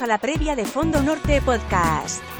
A la previa de Fondo Norte Podcast.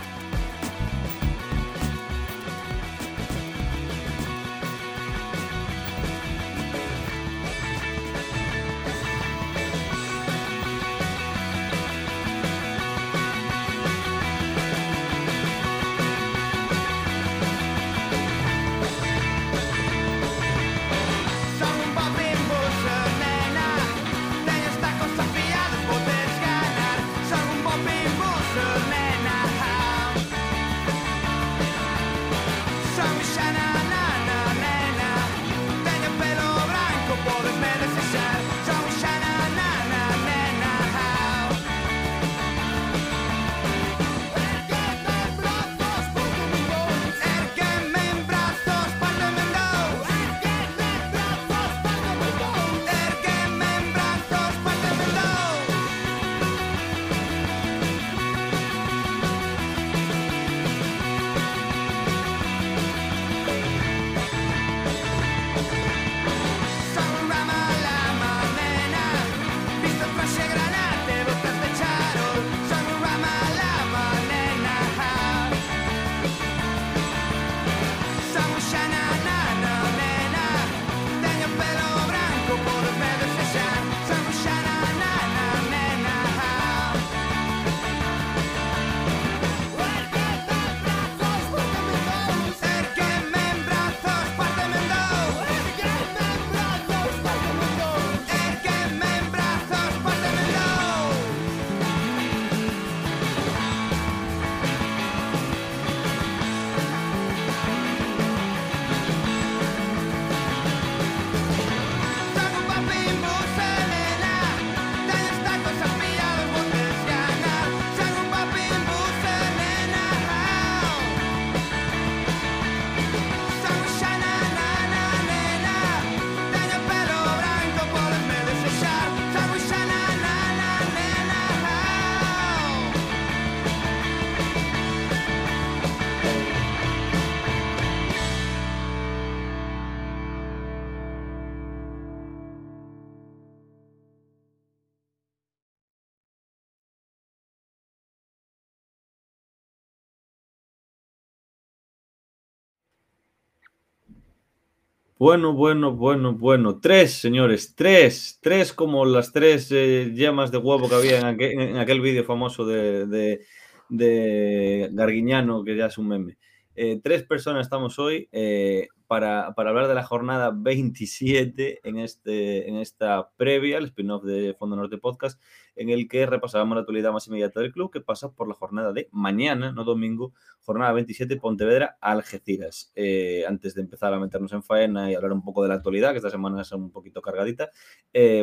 Bueno, bueno, bueno, bueno. Tres, señores, tres. Tres como las tres eh, yemas de huevo que había en aquel, aquel vídeo famoso de, de, de, Garguiñano, que ya es un meme. Eh, tres personas estamos hoy eh, para, para, hablar de la jornada 27 en, este, en esta previa, el spin-off de Fondo Norte Podcast, en el que repasamos la actualidad más inmediata del club, que pasa por la jornada de mañana, no domingo, jornada 27, Pontevedra, Algeciras. Eh, antes de empezar a meternos en faena y hablar un poco de la actualidad, que esta semana es un poquito cargadita,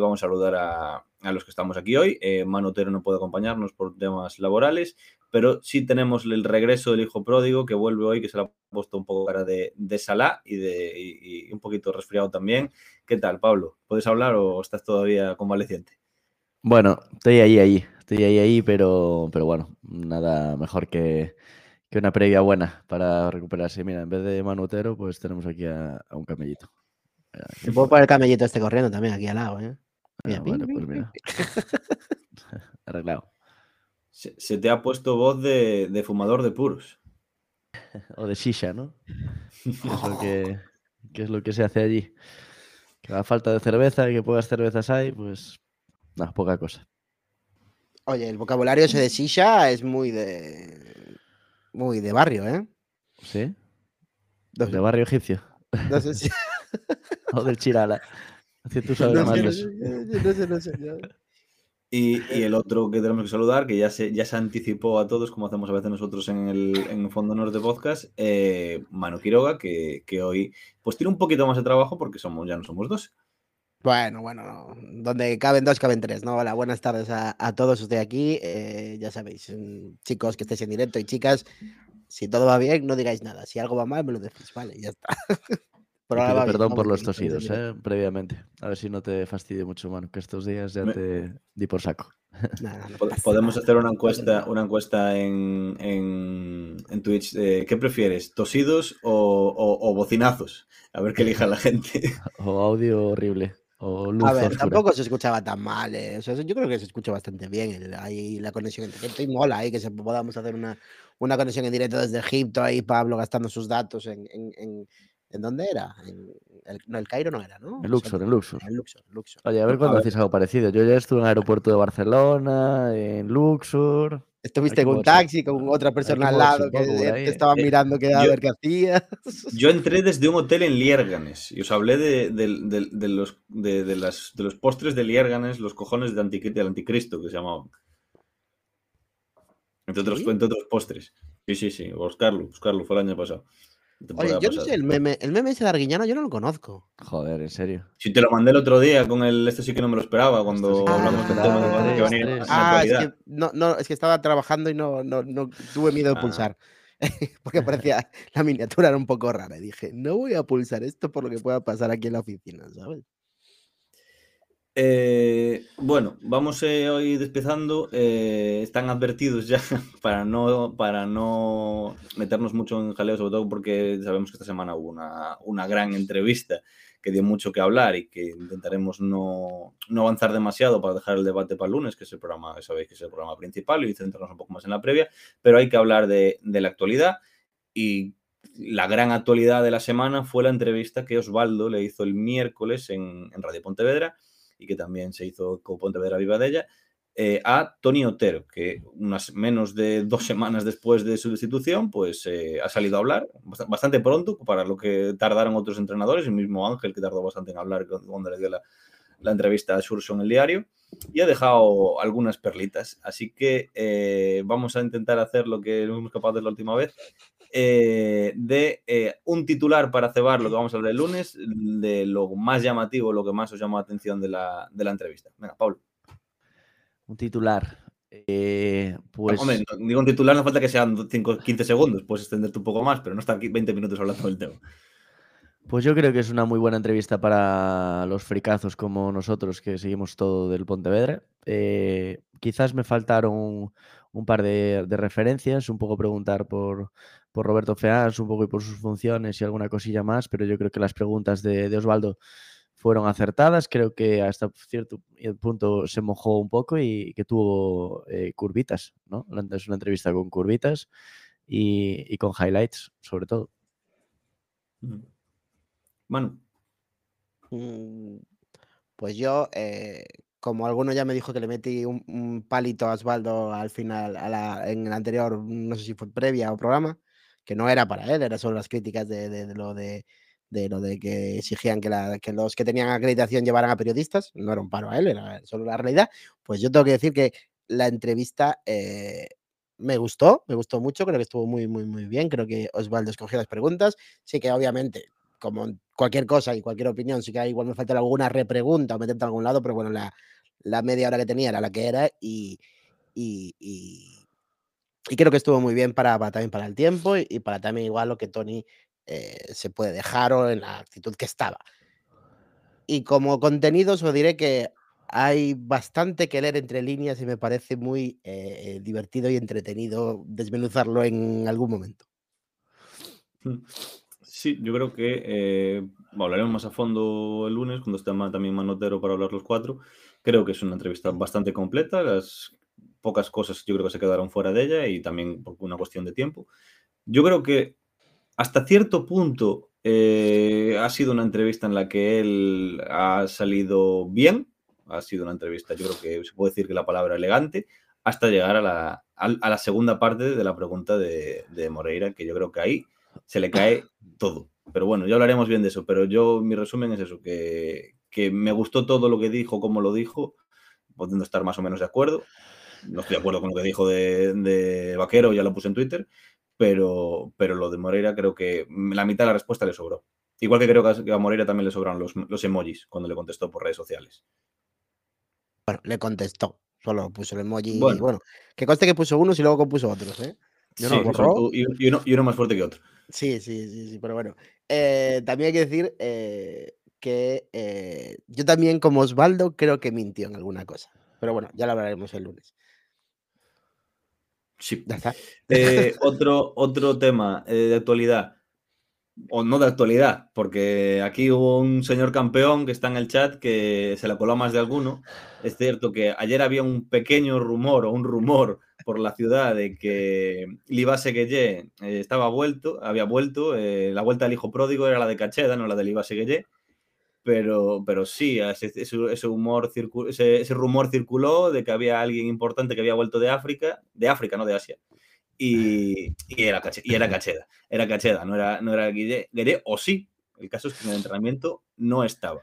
vamos a saludar a, a, los que estamos aquí hoy. Manotero no puede acompañarnos por temas laborales, pero sí tenemos el regreso del hijo pródigo que vuelve hoy, que se le ha puesto un poco cara de, de Salah y, de, y, y un poquito resfriado también. ¿Qué tal, Pablo? ¿Puedes hablar o estás todavía convaleciente? Bueno, estoy ahí, ahí, estoy ahí, ahí, pero, pero bueno, nada mejor que, que una previa buena para recuperarse. Mira, en vez de Manutero, pues tenemos aquí a, a un camellito. Se puede poner el camellito este corriendo también aquí al lado, ¿eh? Mira, ah, bueno, pues mira. Arreglado. Se, se, te ha puesto voz de, de, fumador de puros. o de shisha, ¿no? ¿Qué es, lo que, es lo que se hace allí? Que a falta de cerveza y que pocas cervezas hay, pues no, poca cosa. Oye, el vocabulario ese de shisha es muy de. Muy de barrio, ¿eh? ¿Sí? No sé. De barrio egipcio. No sé si. o del Chirala. Tú sabes no, más sé, de no, eso. sé, no sé, no sé. Y, y, el otro que tenemos que saludar, que ya se, ya se anticipó a todos, como hacemos a veces nosotros en el en Fondo Norte Podcast, eh, Manu Quiroga, que, que, hoy pues tiene un poquito más de trabajo porque somos, ya no somos dos. Bueno, bueno, donde caben dos, caben tres, ¿no? Hola, buenas tardes a, a todos ustedes aquí. Eh, ya sabéis, chicos que estéis en directo y chicas, si todo va bien, no digáis nada. Si algo va mal, me lo decís, vale, ya está. Pero ahora perdón bien, por los tosidos, ¿eh? previamente. A ver si no te fastidio mucho, mano, que estos días ya me... te di por saco. Nada, no Podemos hacer una encuesta, una encuesta en, en, en Twitch. Eh, ¿Qué prefieres? ¿Tosidos o, o, o, bocinazos? A ver qué elija la gente. O audio horrible. o luz A ver, oscura. tampoco se escuchaba tan mal. eh, o sea, yo creo que se escucha bastante bien ahí la conexión entre gente y mola ahí que se podamos hacer una, una conexión en directo desde Egipto ahí Pablo gastando sus datos en, en, en, ¿en dónde era? En el, no, el Cairo no era, ¿no? En Luxor, en Luxor. En Luxor, Luxor. Oye, a ver A cuándo hacéis algo parecido. Yo ya estuve en el aeropuerto de Barcelona, en Luxor. Estuviste con un taxi con otra persona al lado que te estaba eh. mirando que a Yo- ver qué hacía. Yo entré desde un hotel en Liérganes y os hablé de, de- de- de los, de, de las, de los postres de Liérganes, los cojones de anticri- del anticristo que se llamaban. Entre otros, ¿Sí? entre otros postres. Sí, sí, sí. Buscarlo, buscarlo. Fue el año pasado. Oye, yo no sé, el meme, el meme ese de Arguiñano yo no lo conozco. Joder, en serio. Si te lo mandé el otro día con el. Esto sí que no me lo esperaba cuando sí hablamos del tema de que va a venir tres, en la tres. Ah, es que, no, no, es que estaba trabajando y no, no, no tuve miedo de Ah. pulsar. Porque parecía, la miniatura era un poco rara. Y dije, no voy a pulsar esto por lo que pueda pasar aquí en la oficina, ¿sabes? Eh, bueno, vamos eh, hoy despezando. eh, están advertidos ya para no, para no meternos mucho en jaleo, sobre todo porque sabemos que esta semana hubo una, una gran entrevista que dio mucho que hablar y que intentaremos no, no avanzar demasiado para dejar el debate para el lunes, que es el programa, sabéis que es el programa principal, y centrarnos un poco más en la previa, pero hay que hablar de, de la actualidad y la gran actualidad de la semana fue la entrevista que Osvaldo le hizo el miércoles en, en Radio Pontevedra y que también se hizo con Pontevedra Viva de ella, eh, a Tony Otero, que unas menos de dos semanas después de su destitución, pues eh, ha salido a hablar bast- bastante pronto para lo que tardaron otros entrenadores, el mismo Ángel que tardó bastante en hablar cu- cuando le dio la, la entrevista a Surso en el diario, y ha dejado algunas perlitas. Así que eh, vamos a intentar hacer lo que no fuimos capaces la última vez, eh, de eh, un titular para cebar lo que vamos a hablar el lunes, de lo más llamativo, lo que más os llamó la atención de la, de la entrevista. Venga, Pablo. Un titular. Eh, pues Hombre, no- digo un titular, no falta que sean 5, 15 segundos, puedes extenderte un poco más, pero no estar aquí 20 minutos hablando del tema. Pues yo creo que es una muy buena entrevista para los fricazos como nosotros que seguimos todo del Pontevedra. Eh, quizás me faltaron un, par de, de referencias, un poco preguntar por, por Roberto Feas, un poco y por sus funciones y alguna cosilla más, pero yo creo que las preguntas de, de Osvaldo fueron acertadas. Creo que hasta cierto punto se mojó un poco y que tuvo eh, curvitas, ¿no? Es una entrevista con curvitas y, y con highlights, sobre todo. Manu. Mm, Pues yo, eh, como alguno ya me dijo que le metí un, palito a Osvaldo al final, a la- en el anterior, no sé si fue previa o programa, que no era para él, era solo las críticas de, lo de, lo de que exigían que los que tenían acreditación llevaran a periodistas, no era un paro a él, era solo la realidad. Pues yo tengo que decir que la entrevista eh, me gustó, me gustó mucho, creo que estuvo muy, muy, muy bien, creo que Osvaldo escogió las preguntas, sí que obviamente como cualquier cosa y cualquier opinión, sí que igual me falta alguna repregunta o meterte a algún lado, pero bueno, la, media hora que tenía era la que era y, y, creo que estuvo muy bien para, también para el tiempo y, para también igual lo que Tony eh, se puede dejar o en la actitud que estaba. Y como contenido, os diré que hay bastante que leer entre líneas y me parece muy eh, divertido y entretenido desmenuzarlo en algún momento. Sí, yo creo que eh, hablaremos más a fondo el lunes cuando esté también Manotero para hablar los cuatro. Creo que es una entrevista bastante completa. Las pocas cosas yo creo que se quedaron fuera de ella y también por una cuestión de tiempo. Yo creo que hasta cierto punto eh, ha sido una entrevista en la que él ha salido bien. Ha sido una entrevista, yo creo que se puede decir que la palabra elegante, hasta llegar a la, al- a la segunda parte de la pregunta de, de Moreira, que yo creo que ahí se le cae todo. Pero bueno, ya hablaremos bien de eso. Pero yo, mi resumen es eso, que, que me gustó todo lo que dijo, cómo lo dijo, pudiendo estar más o menos de acuerdo. No estoy de acuerdo con lo que dijo de, de Vaquero, ya lo puse en Twitter, pero, pero lo de Moreira creo que la mitad de la respuesta le sobró. Igual que creo que a- que a Moreira también le sobraron los, los emojis cuando le contestó por redes sociales. Bueno, le contestó, solo puso el emoji. Bueno. Bueno, que conste que puso unos y luego compuso otros, ¿eh? Yo no Sí, borró. y, y uno, y uno más fuerte que otro. Sí, sí, sí, sí, pero bueno. Eh, también hay que decir eh, que eh, yo también, como Osvaldo, creo que mintió en alguna cosa. Pero bueno, ya lo hablaremos el lunes. Sí. Ya está. Otro, otro tema de actualidad. O no de actualidad, porque aquí hubo un señor campeón que está en el chat que se la coló más de alguno. Es cierto que ayer había un pequeño rumor o un rumor por la ciudad de que Libase Gueye eh, estaba vuelto, había vuelto, eh, la vuelta del hijo pródigo era la de Cacheda, no la de Libase Gueye, pero, pero sí, ese, humor ese rumor circuló de que había alguien importante que había vuelto de África, de África, no de Asia, y, y, era, y era Cacheda. Era Cacheda, no era, no era Guille, o sí. El caso es que en el entrenamiento no estaba.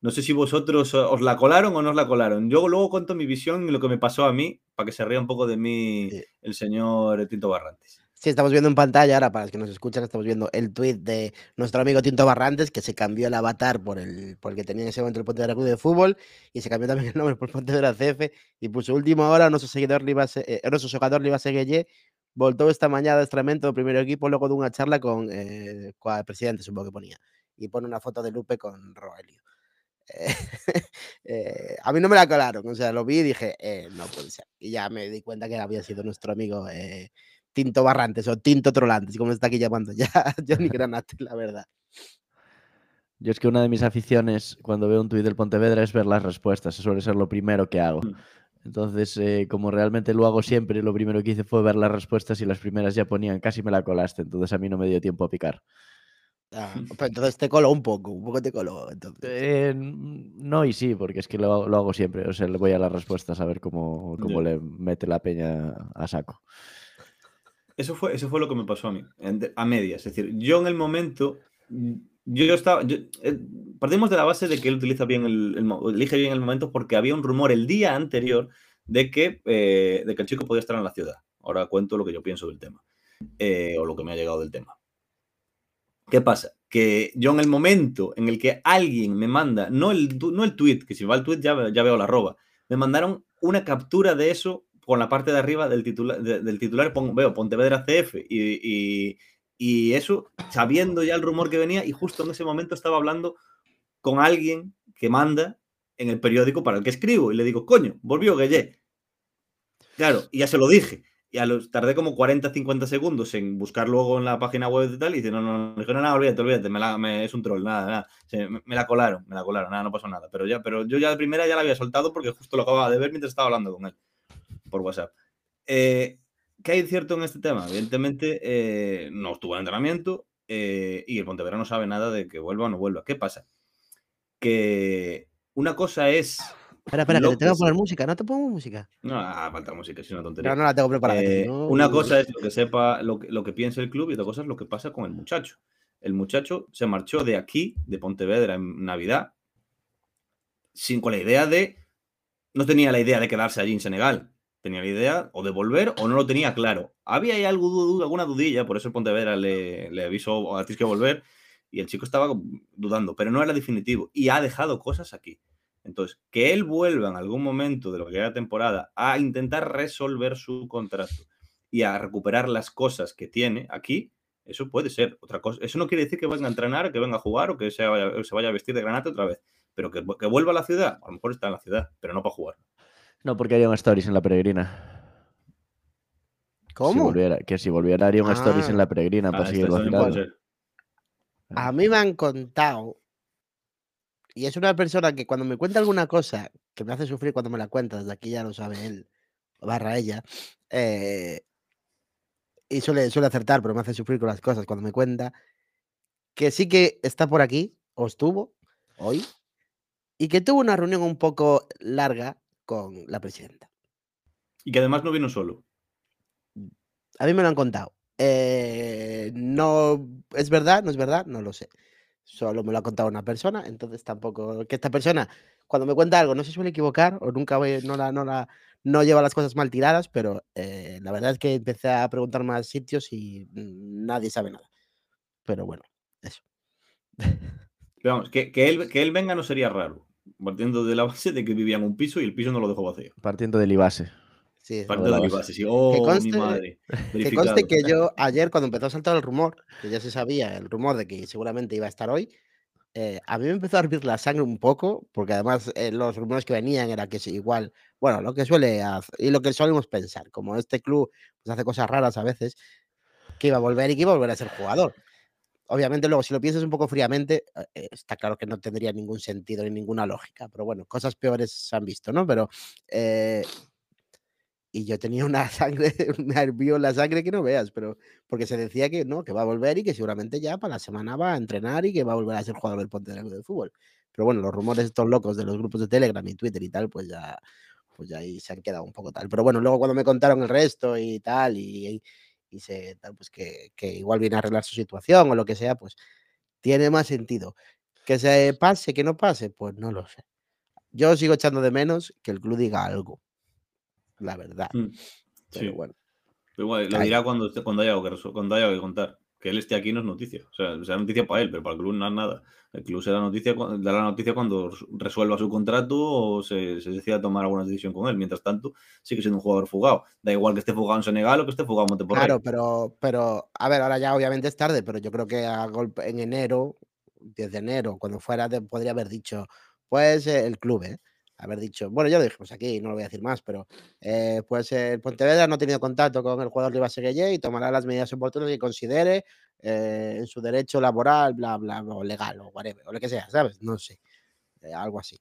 No sé si vosotros os la colaron o no os la colaron. Yo luego cuento mi visión y lo que me pasó a mí, para que se ría un poco de mí el señor Tito Barrantes. Sí, estamos viendo en pantalla ahora, para los que nos escuchan, estamos viendo el tweet de nuestro amigo Tinto Barrantes, que se cambió el avatar por el, por tenía en ese momento el Pontevedra Club de Fútbol, y se cambió también el nombre por Pontevedra CF, y puso última hora, nuestro seguidor eh, nuestro jugador Libase Gueye, voltó esta mañana de estramento del primer equipo luego de una charla con, eh, con el presidente, supongo que ponía, y pone una foto de Lupe con Roelio. Eh, a mí no me la colaron, o sea, lo vi y dije, no puede ser. Y ya me di cuenta que había sido nuestro amigo Tinto Barrantes o Tinto Trolantes, como está aquí llamando ya Johnny Granate, la verdad. Yo es que una de mis aficiones cuando veo un tuit del Pontevedra es ver las respuestas, eso suele ser lo primero que hago. Mm. Entonces, eh, como realmente lo hago siempre, lo primero que hice fue ver las respuestas y las primeras ya ponían casi me la colaste, entonces a mí no me dio tiempo a picar. Ah, pues entonces te coló un poco, un poco te coló. Eh, no y sí, porque es que lo, lo, hago siempre. O sea, le voy a las respuestas a ver cómo, cómo le mete la peña a saco. Eso fue, eso fue lo que me pasó a mí, a medias. Es decir, yo en el momento, yo estaba, eh, partimos de la base de que él utiliza bien el, elige bien el momento porque había un rumor el día anterior de que, eh, de que el chico podía estar en la ciudad. Ahora cuento lo que yo pienso del tema, eh, o lo que me ha llegado del tema. ¿Qué pasa? Que yo en el momento en el que alguien me manda, no el, no el tweet, que si va el tweet ya, ya veo la arroba, me mandaron una captura de eso con la parte de arriba del titular, del titular veo Pontevedra CF y, y, eso, sabiendo ya el rumor que venía, y justo en ese momento estaba hablando con alguien que manda en el periódico para el que escribo, y le digo, coño, volvió Gueye. Claro, y ya se lo dije. Y a los, tardé como 40, 50 segundos en buscar luego en la página web de tal, y dice, no, no, no, nada, olvídate, olvídate, me es un troll, nada, nada. me, la colaron, me la colaron, nada, no pasó nada. Pero ya, pero yo ya de primera ya la había soltado porque justo lo acababa de ver mientras estaba hablando con él por WhatsApp. Eh, ¿Qué hay cierto en este tema? Evidentemente, eh, no estuvo en entrenamiento eh, y el Pontevedra no sabe nada de que vuelva o no vuelva. ¿Qué pasa? Que una cosa es. Espera, espera, que te tengo que poner música, no te pongo música. No, ah, falta música, es una tontería. No, no la tengo preparada. Una cosa es lo que sepa, lo que, lo que piensa el club y otra cosa es lo que pasa con el muchacho. El muchacho se marchó de aquí, de Pontevedra, en Navidad, sin con la idea de. No tenía la idea de quedarse allí en Senegal tenía la idea o de volver o no lo tenía claro. Había ahí alguna dudilla, por eso el Pontevedra le, le avisó a ti que volver y el chico estaba dudando, pero no era definitivo y ha dejado cosas aquí. Entonces, que él vuelva en algún momento de lo que era temporada a intentar resolver su contrato y a recuperar las cosas que tiene aquí, eso puede ser otra cosa. Eso no quiere decir que venga a entrenar, que venga a jugar o que se vaya, se vaya a vestir de granate otra vez, pero que, que vuelva a la ciudad, a lo mejor está en la ciudad, pero no para jugar. No, porque haría un stories en la peregrina. ¿Cómo? que si volviera haría un stories en la peregrina para ah, seguir vacilando. A mí me han contado, y es una persona que cuando me cuenta alguna cosa que me hace sufrir cuando me la cuenta, desde aquí ya lo sabe él, barra ella, eh, y suele, suele acertar, pero me hace sufrir con las cosas cuando me cuenta, que sí que está por aquí, o estuvo, hoy, y que tuvo una reunión un poco larga con la presidenta. Y que además no vino solo. A mí me lo han contado. Eh, no es verdad, no es verdad, no lo sé. Solo me lo ha contado una persona, entonces tampoco. Que esta persona, cuando me cuenta algo, no se suele equivocar o nunca no la, no la, no lleva las cosas mal tiradas, pero eh, la verdad es que empecé a preguntar más sitios y nadie sabe nada. Pero bueno, eso. vamos, que, que, él, que él venga no sería raro partiendo de la base de que vivía en un piso y el piso no lo dejó vacío. Partiendo del IBASE. Sí, partiendo del IBASE, sí. Oh, que conste, mi madre. Que conste que yo ayer cuando empezó a saltar el rumor, que ya se sabía el rumor de que seguramente iba a estar hoy, eh, a mí me empezó a hervir la sangre un poco, porque además eh, los rumores que venían era que igual, bueno, lo que suele hacer, y lo que solemos pensar, como este club pues, hace cosas raras a veces, que iba a volver y que iba a volver a ser jugador. Obviamente luego si lo piensas un poco fríamente, eh, está claro que no tendría ningún sentido ni ninguna lógica, pero bueno, cosas peores se han visto, ¿no? Pero eh, y yo tenía una sangre, un nervio en la sangre que no veas, pero porque se decía que no, que va a volver y que seguramente ya para la semana va a entrenar y que va a volver a ser jugador del Pontevedra de fútbol. Pero bueno, los rumores estos locos de los grupos de Telegram y Twitter y tal, pues ya, pues ya ahí se han quedado un poco tal. Pero bueno, luego cuando me contaron el resto y tal, y se, pues que, que igual viene a arreglar su situación o lo que sea, pues tiene más sentido. Que se pase, que no pase, pues no lo sé. Yo sigo echando de menos que el club diga algo la verdad. Mm, pero bueno. Pero igual, lo dirá cuando, cuando, haya algo que, cuando haya que contar. Que él esté aquí no es noticia. O sea, será noticia para él, pero para el club no es nada. El club será noticia, dará noticia cuando resuelva su contrato o se, se, decida tomar alguna decisión con él. Mientras tanto, sigue siendo un jugador fugado. Da igual que esté fugado en Senegal o que esté fugado en Monteporrey. Claro, pero, pero, a ver, ahora ya obviamente es tarde, pero yo creo que a golpe, en enero, 10 de enero, cuando fuera, podría haber dicho, pues el club, ¿eh? Haber dicho, bueno, ya lo dijimos aquí, no lo voy a decir más, pero eh, pues el Pontevedra no ha tenido contacto con el jugador de Ibasegueye y tomará las medidas oportunas que considere eh, en su derecho laboral, bla, bla, o legal, o whatever, o lo que sea, ¿sabes? No sé, eh, algo así.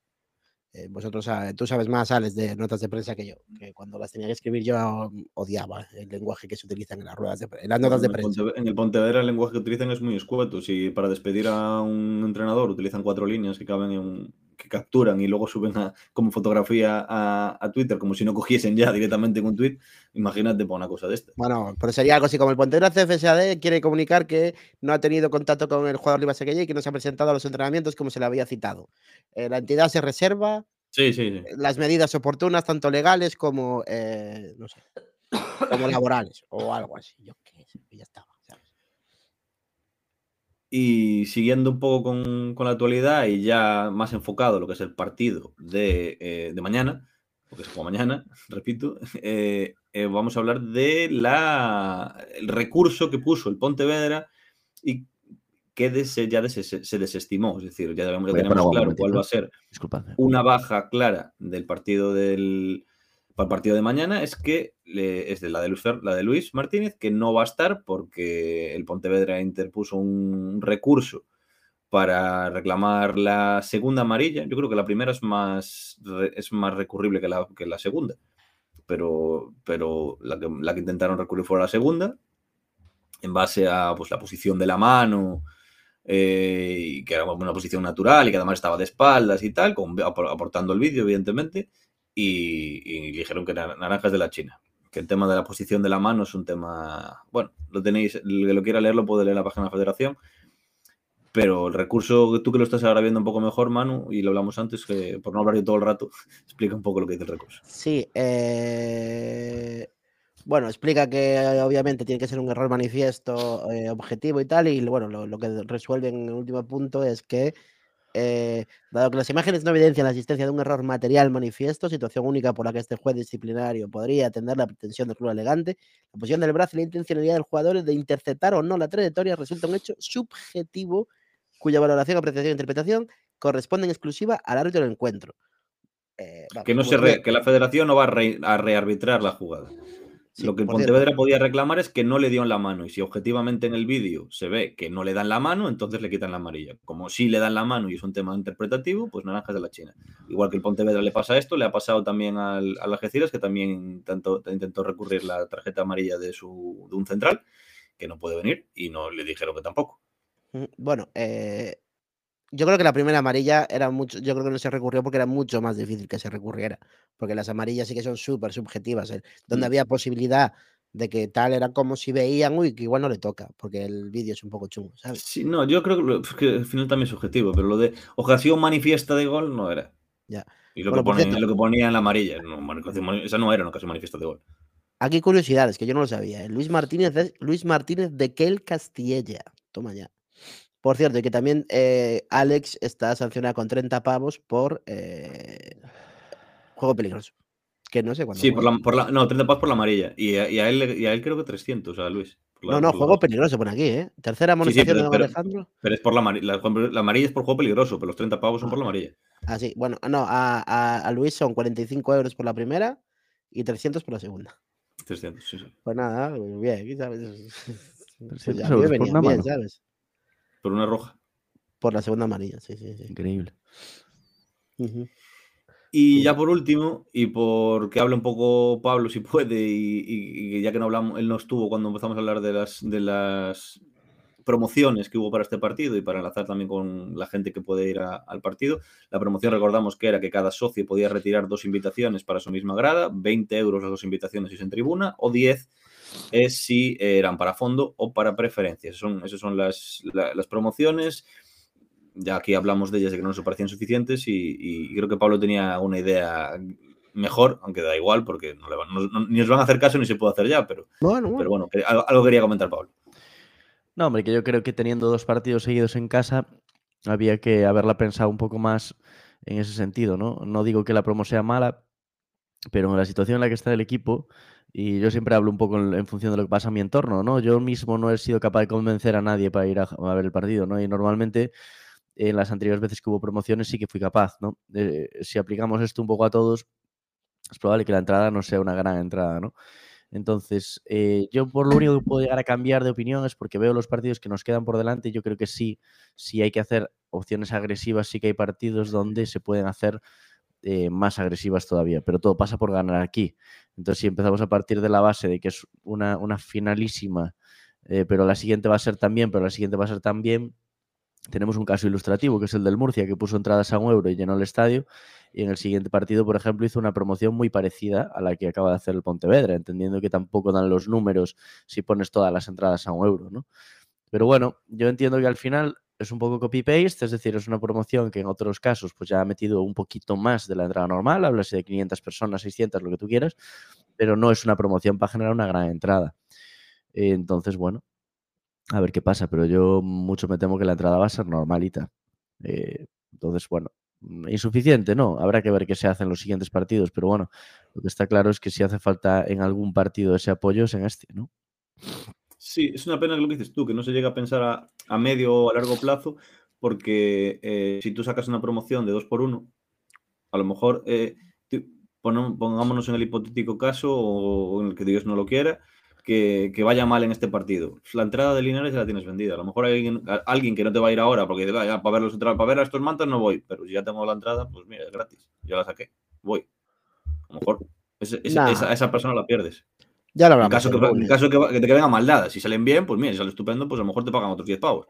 Eh, vosotros, tú sabes más, Alex, de notas de prensa que yo, que cuando las tenía que escribir yo odiaba el lenguaje que se utiliza en las ruedas de en las notas de prensa. en el Pontevedra el lenguaje que utilizan es muy escueto. Si para despedir a un entrenador utilizan cuatro líneas que caben en un, que capturan y luego suben como fotografía a, Twitter, como si no cogiesen ya directamente un tweet, imagínate por una cosa de esta. Bueno, pero sería algo así como el Pontevedra CFSAD quiere comunicar que no ha tenido contacto con el jugador Libas y que no se ha presentado a los entrenamientos como se le había citado. Eh, la entidad se reserva sí, sí, las medidas oportunas, tanto legales como, eh, no sé, como laborales o algo así. Yo qué sé, ya estaba. Y siguiendo un poco con, con, la actualidad y ya más enfocado lo que es el partido de, eh, de mañana, porque es como mañana, repito, eh, eh, vamos a hablar de la, el recurso que puso el Pontevedra y que des, ya des, se desestimó. Es decir, ya, ya tenemos claro cuál va a ser una baja clara del partido del, para el partido de mañana es que es de la de, Luis, la de Luis Martínez, que no va a estar porque el Pontevedra interpuso un recurso para reclamar la segunda amarilla. Yo creo que la primera es más, es más recurrible que la, que la segunda, pero, pero la, que, intentaron recurrir fue la segunda, en base a pues, la posición de la mano, eh, y que era una posición natural y que además estaba de espaldas y tal, aportando el vídeo, evidentemente y, dijeron que eran naranjas de la China. Que el tema de la posición de la mano es un tema. Bueno, lo tenéis, el que lo quiera leer lo puede leer en la página de la Federación. Pero el recurso, tú que lo estás ahora viendo un poco mejor, Manu, y lo hablamos antes, que por no hablar yo todo el rato, explica un poco lo que dice el recurso. Sí, eh, bueno, explica que obviamente tiene que ser un error manifiesto, eh, objetivo y tal, y bueno, lo, lo, que resuelve en el último punto es que eh, dado que las imágenes no evidencian la existencia de un error material manifiesto, situación única por la que este juez disciplinario podría atender la pretensión del club elegante, la posición del brazo y la intencionalidad del jugador de interceptar o no la trayectoria resulta un hecho subjetivo cuya valoración, apreciación e interpretación corresponden exclusiva al árbitro del encuentro. Eh, que, no se que la federación no va a, a rearbitrar la jugada lo que el Pontevedra podía reclamar es que no le dio en la mano. Y si objetivamente en el vídeo se ve que no le dan la mano, entonces le quitan la amarilla. Como si le dan la mano y es un tema interpretativo, pues naranjas de la China. Igual que el Pontevedra le pasa esto, le ha pasado también al, al Algeciras, que también tanto, intentó recurrir la tarjeta amarilla de, su, de un central, que no puede venir, y no le dijeron que tampoco. Mm, bueno, eh, yo creo que la primera amarilla era mucho, yo creo que no se recurrió porque era mucho más difícil que se recurriera, porque las amarillas sí que son súper subjetivas, ¿eh? donde mm. había posibilidad de que tal era como si veían, uy, que igual no le toca, porque el vídeo es un poco chungo, ¿sabes? Sí, no, yo creo que, que al final también es subjetivo, pero lo de ocasión manifiesta de gol no era. Ya. Y lo, que, ponía, lo que ponía en la amarilla, no, esa no era una ocasión manifiesta de gol. Aquí curiosidades que yo no lo sabía. ¿eh? Luis Martínez Luis Martínez de Kel Castilla. Toma ya. Por cierto, y que también eh, Alex está sancionado con 30 pavos por eh, juego peligroso. Que no sé cuándo. Sí, por la, por la, no, 30 pavos por la amarilla. Y a, y a, él, y a él creo que 300, a Luis. La, no, no, juego peligroso por aquí, ¿eh? Tercera amonestación sí, sí, de pero, Alejandro. Pero es por la amarilla. La, amarilla es por juego peligroso, pero los 30 pavos son por la amarilla. Ah, sí. Bueno, no, a, a, a Luis son 45 euros por la primera y 300 por la segunda. 300, sí, sí. Pues nada, bien, ¿sabes? Pues ya, bien, bien, ¿sabes? Por una roja. Por la segunda amarilla, sí, sí, sí. Increíble. Y Sí. ya por último, y porque hable un poco Pablo si puede, y, y- y ya que no hablamos, él no estuvo cuando empezamos a hablar de las, de las promociones que hubo para este partido y para enlazar también con la gente que puede ir a- al partido. La promoción recordamos que era que cada socio podía retirar dos invitaciones para su misma grada, 20 euros las dos invitaciones si es en tribuna, o 10 es si eran para fondo o para preferencias. Son, esas son las, la- las promociones. Ya aquí hablamos de ellas de que no nos parecían suficientes y, y creo que Pablo tenía una idea mejor, aunque da igual porque no le van- no- no- ni os van a hacer caso ni se puede hacer ya, pero, Bueno, bueno. pero bueno, algo, algo quería comentar Pablo. No, hombre, que yo creo que teniendo dos partidos seguidos en casa, había que haberla pensado un poco más en ese sentido, ¿no? No digo que la promo sea mala, pero en la situación en la que está el equipo, y yo siempre hablo un poco en, función de lo que pasa en mi entorno, ¿no? Yo mismo no he sido capaz de convencer a nadie para ir a, a ver el partido, ¿no? Y normalmente en las anteriores veces que hubo promociones sí que fui capaz, ¿no? Eh, si aplicamos esto un poco a todos, es probable que la entrada no sea una gran entrada, ¿no? Entonces, eh, yo por lo único que puedo llegar a cambiar de opinión es porque veo los partidos que nos quedan por delante y yo creo que sí, sí hay que hacer opciones agresivas, sí que hay partidos donde se pueden hacer eh, más agresivas todavía, pero todo pasa por ganar aquí. Entonces, si empezamos a partir de la base de que es una, una finalísima, eh, pero la siguiente va a ser también, pero la siguiente va a ser también, tenemos un caso ilustrativo, que es el del Murcia, que puso entradas a un euro y llenó el estadio, y en el siguiente partido, por ejemplo, hizo una promoción muy parecida a la que acaba de hacer el Pontevedra, entendiendo que tampoco dan los números si pones todas las entradas a un euro, ¿no? Pero bueno, yo entiendo que al final es un poco copy-paste, es decir, es una promoción que en otros casos pues ya ha metido un poquito más de la entrada normal, háblase de 500 personas, 600, lo que tú quieras, pero no es una promoción para generar una gran entrada. Entonces, bueno, a ver qué pasa, pero yo mucho me temo que la entrada va a ser normalita. Eh, entonces, bueno, insuficiente, ¿no? Habrá que ver qué se hace en los siguientes partidos, pero bueno, lo que está claro es que si hace falta en algún partido ese apoyo es en este, ¿no? Sí, es una pena lo que dices tú, que no se llega a pensar a, a medio o a largo plazo, porque eh, si tú sacas una promoción de 2 por 1 a lo mejor eh, pongámonos en el hipotético caso, o en el que Dios no lo quiera, que, que vaya mal en este partido. La entrada de Linares ya la tienes vendida. A lo mejor hay alguien, a- alguien que no te va a ir ahora porque dice, "Vaya, para, ver los, para ver a estos mantas no voy, pero si ya tengo la entrada, pues mira, es gratis. Ya la saqué, voy. A lo mejor ese- ese- Nah. esa, esa persona la pierdes. Ya lo En hablamos. caso, el que, en caso que, que te vengan mal dadas, si salen bien, pues mira, si sale estupendo, pues a lo mejor te pagan otros 10 pavos.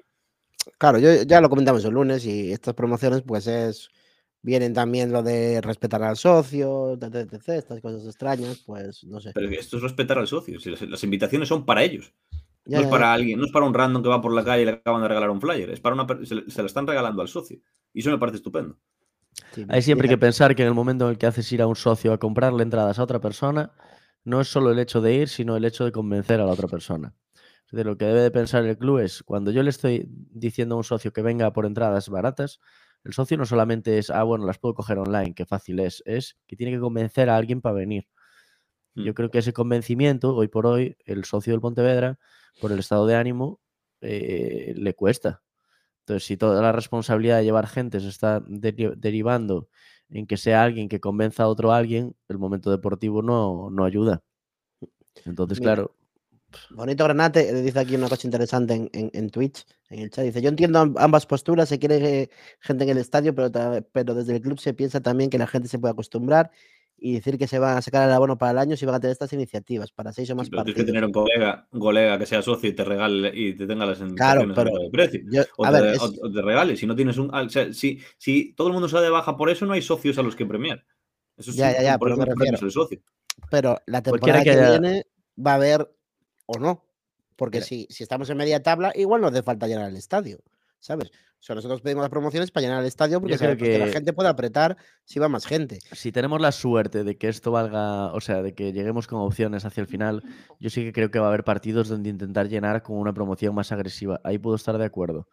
Claro, yo, ya lo comentamos el lunes y estas promociones, pues es. Vienen también lo de respetar al socio, etc, etc, estas cosas extrañas, pues no sé. Pero esto es respetar al socio. si las, las invitaciones son para ellos. Ya, no es ya, para ya. alguien, no es para un random que va por la calle y le acaban de regalar un flyer. Es para una se, le- se lo están regalando al socio. Y eso me parece estupendo. Sí, Hay siempre que pensar que en el momento en el que haces ir a un socio a comprarle entradas a otra persona, no es solo el hecho de ir, sino el hecho de convencer a la otra persona. Decir, lo que debe de pensar el club es, cuando yo le estoy diciendo a un socio que venga por entradas baratas, el socio no solamente es, ah, bueno, las puedo coger online, qué fácil es, es que tiene que convencer a alguien para venir. Y Yo creo que ese convencimiento, hoy por hoy, el socio del Pontevedra, por el estado de ánimo, eh, le cuesta. Entonces, si toda la responsabilidad de llevar gente se está deri- derivando en que sea alguien que convenza a otro alguien, el momento deportivo no, no ayuda. Entonces, Mira, claro, Bonito Granate dice aquí una cosa interesante en, en- en Twitch, en el chat. Dice: Yo entiendo am- ambas posturas, se quiere eh, gente en el estadio, pero, pero desde el club se piensa también que la gente se puede acostumbrar y decir que se van a sacar el abono para el año si van a tener estas iniciativas para seis o más Pero tienes que partidos. tener un colega, un colega que sea socio y te regale y te tenga las Claro, pero de precio. yo, O a te, ver, o- es- o te regale. Si no tienes un. o sea, si, si todo el mundo se da de baja por eso, no hay socios a los que premiar. Eso sí, ya, ya, ya, por pero eso me el socio. Pero la temporada que que, haya- viene va a haber o no. Porque si, si estamos en media tabla, igual no hace falta llenar el estadio. ¿Sabes? O sea, nosotros pedimos las promociones para llenar el estadio porque creo sabemos que... la gente puede apretar si va más gente. si tenemos la suerte de que esto valga, o sea, de que lleguemos con opciones hacia el final, yo sí que creo que va a haber partidos donde intentar llenar con una promoción más agresiva. Ahí puedo estar de acuerdo.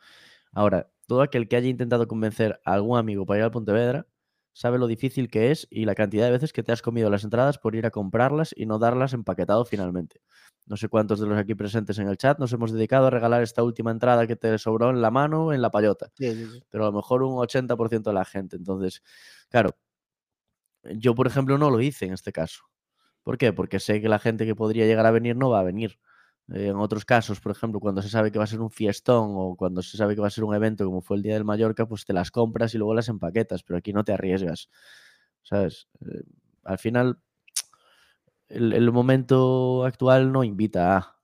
Ahora, todo aquel que haya intentado convencer a algún amigo para ir al Pontevedra sabe lo difícil que es y la cantidad de veces que te has comido las entradas por ir a comprarlas y no darlas empaquetado finalmente. No sé cuántos de los aquí presentes en el chat nos hemos dedicado a regalar esta última entrada que te sobró en la mano, en la payota Sí, sí, sí. pero a lo mejor un 80% de la gente. Entonces, claro, yo por ejemplo no lo hice en este caso. ¿Por qué? Porque sé que la gente que podría llegar a venir no va a venir. En otros casos, por ejemplo, cuando se sabe que va a ser un fiestón o cuando se sabe que va a ser un evento como fue el Día del Mallorca, pues te las compras y luego las empaquetas, pero aquí no te arriesgas, ¿sabes? Eh, al final, el, el momento actual no invita a,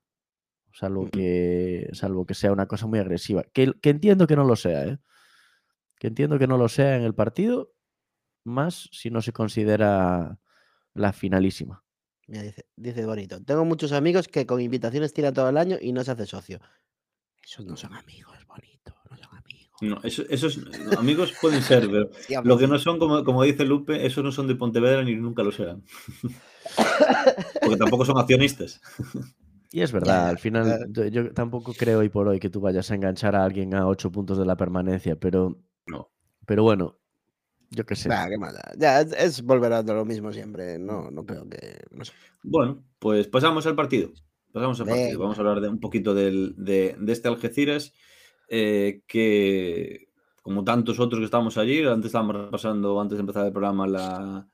salvo que, salvo que sea una cosa muy agresiva. Que, que entiendo que no lo sea, ¿eh? Que entiendo que no lo sea en el partido, más si no se considera la finalísima. Mira, dice, dice bonito. Tengo muchos amigos que con invitaciones tiran todo el año y no se hace socio. Esos no son amigos, bonito. No son amigos. No, eso- esos amigos pueden ser, pero Sí, lo que no son, como, como dice Lupe, esos no son de Pontevedra ni nunca lo serán. Porque tampoco son accionistas. Y es verdad, ya, al final yo, yo tampoco creo hoy por hoy que tú vayas a enganchar a alguien a ocho puntos de la permanencia, pero, No. pero bueno, yo qué sé. Bah, qué mala. Ya, es, es volver a lo mismo siempre. No, no creo que. No sé. Bueno, pues pasamos al partido. Pasamos al partido. Vamos a hablar de un poquito del- de, de este Algeciras, eh, que como tantos otros que estamos allí, antes estábamos repasando, antes de empezar el programa, la,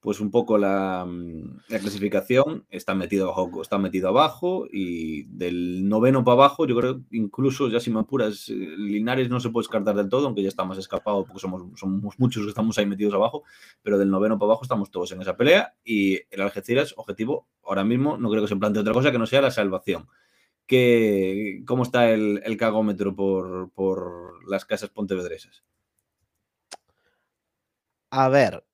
pues un poco la, mm, la clasificación, está metido, abajo, está metido abajo y del noveno para abajo, yo creo, incluso ya si me apuras, eh, Linares no se puede descartar del todo, aunque ya está más escapado porque somos, somos muchos que estamos ahí metidos abajo, pero del noveno para abajo estamos todos en esa pelea y el Algeciras, objetivo, ahora mismo no creo que se plantee otra cosa que no sea la salvación. ¿Qué, ¿Cómo está el, el cagómetro por, por las casas pontevedresas? A ver.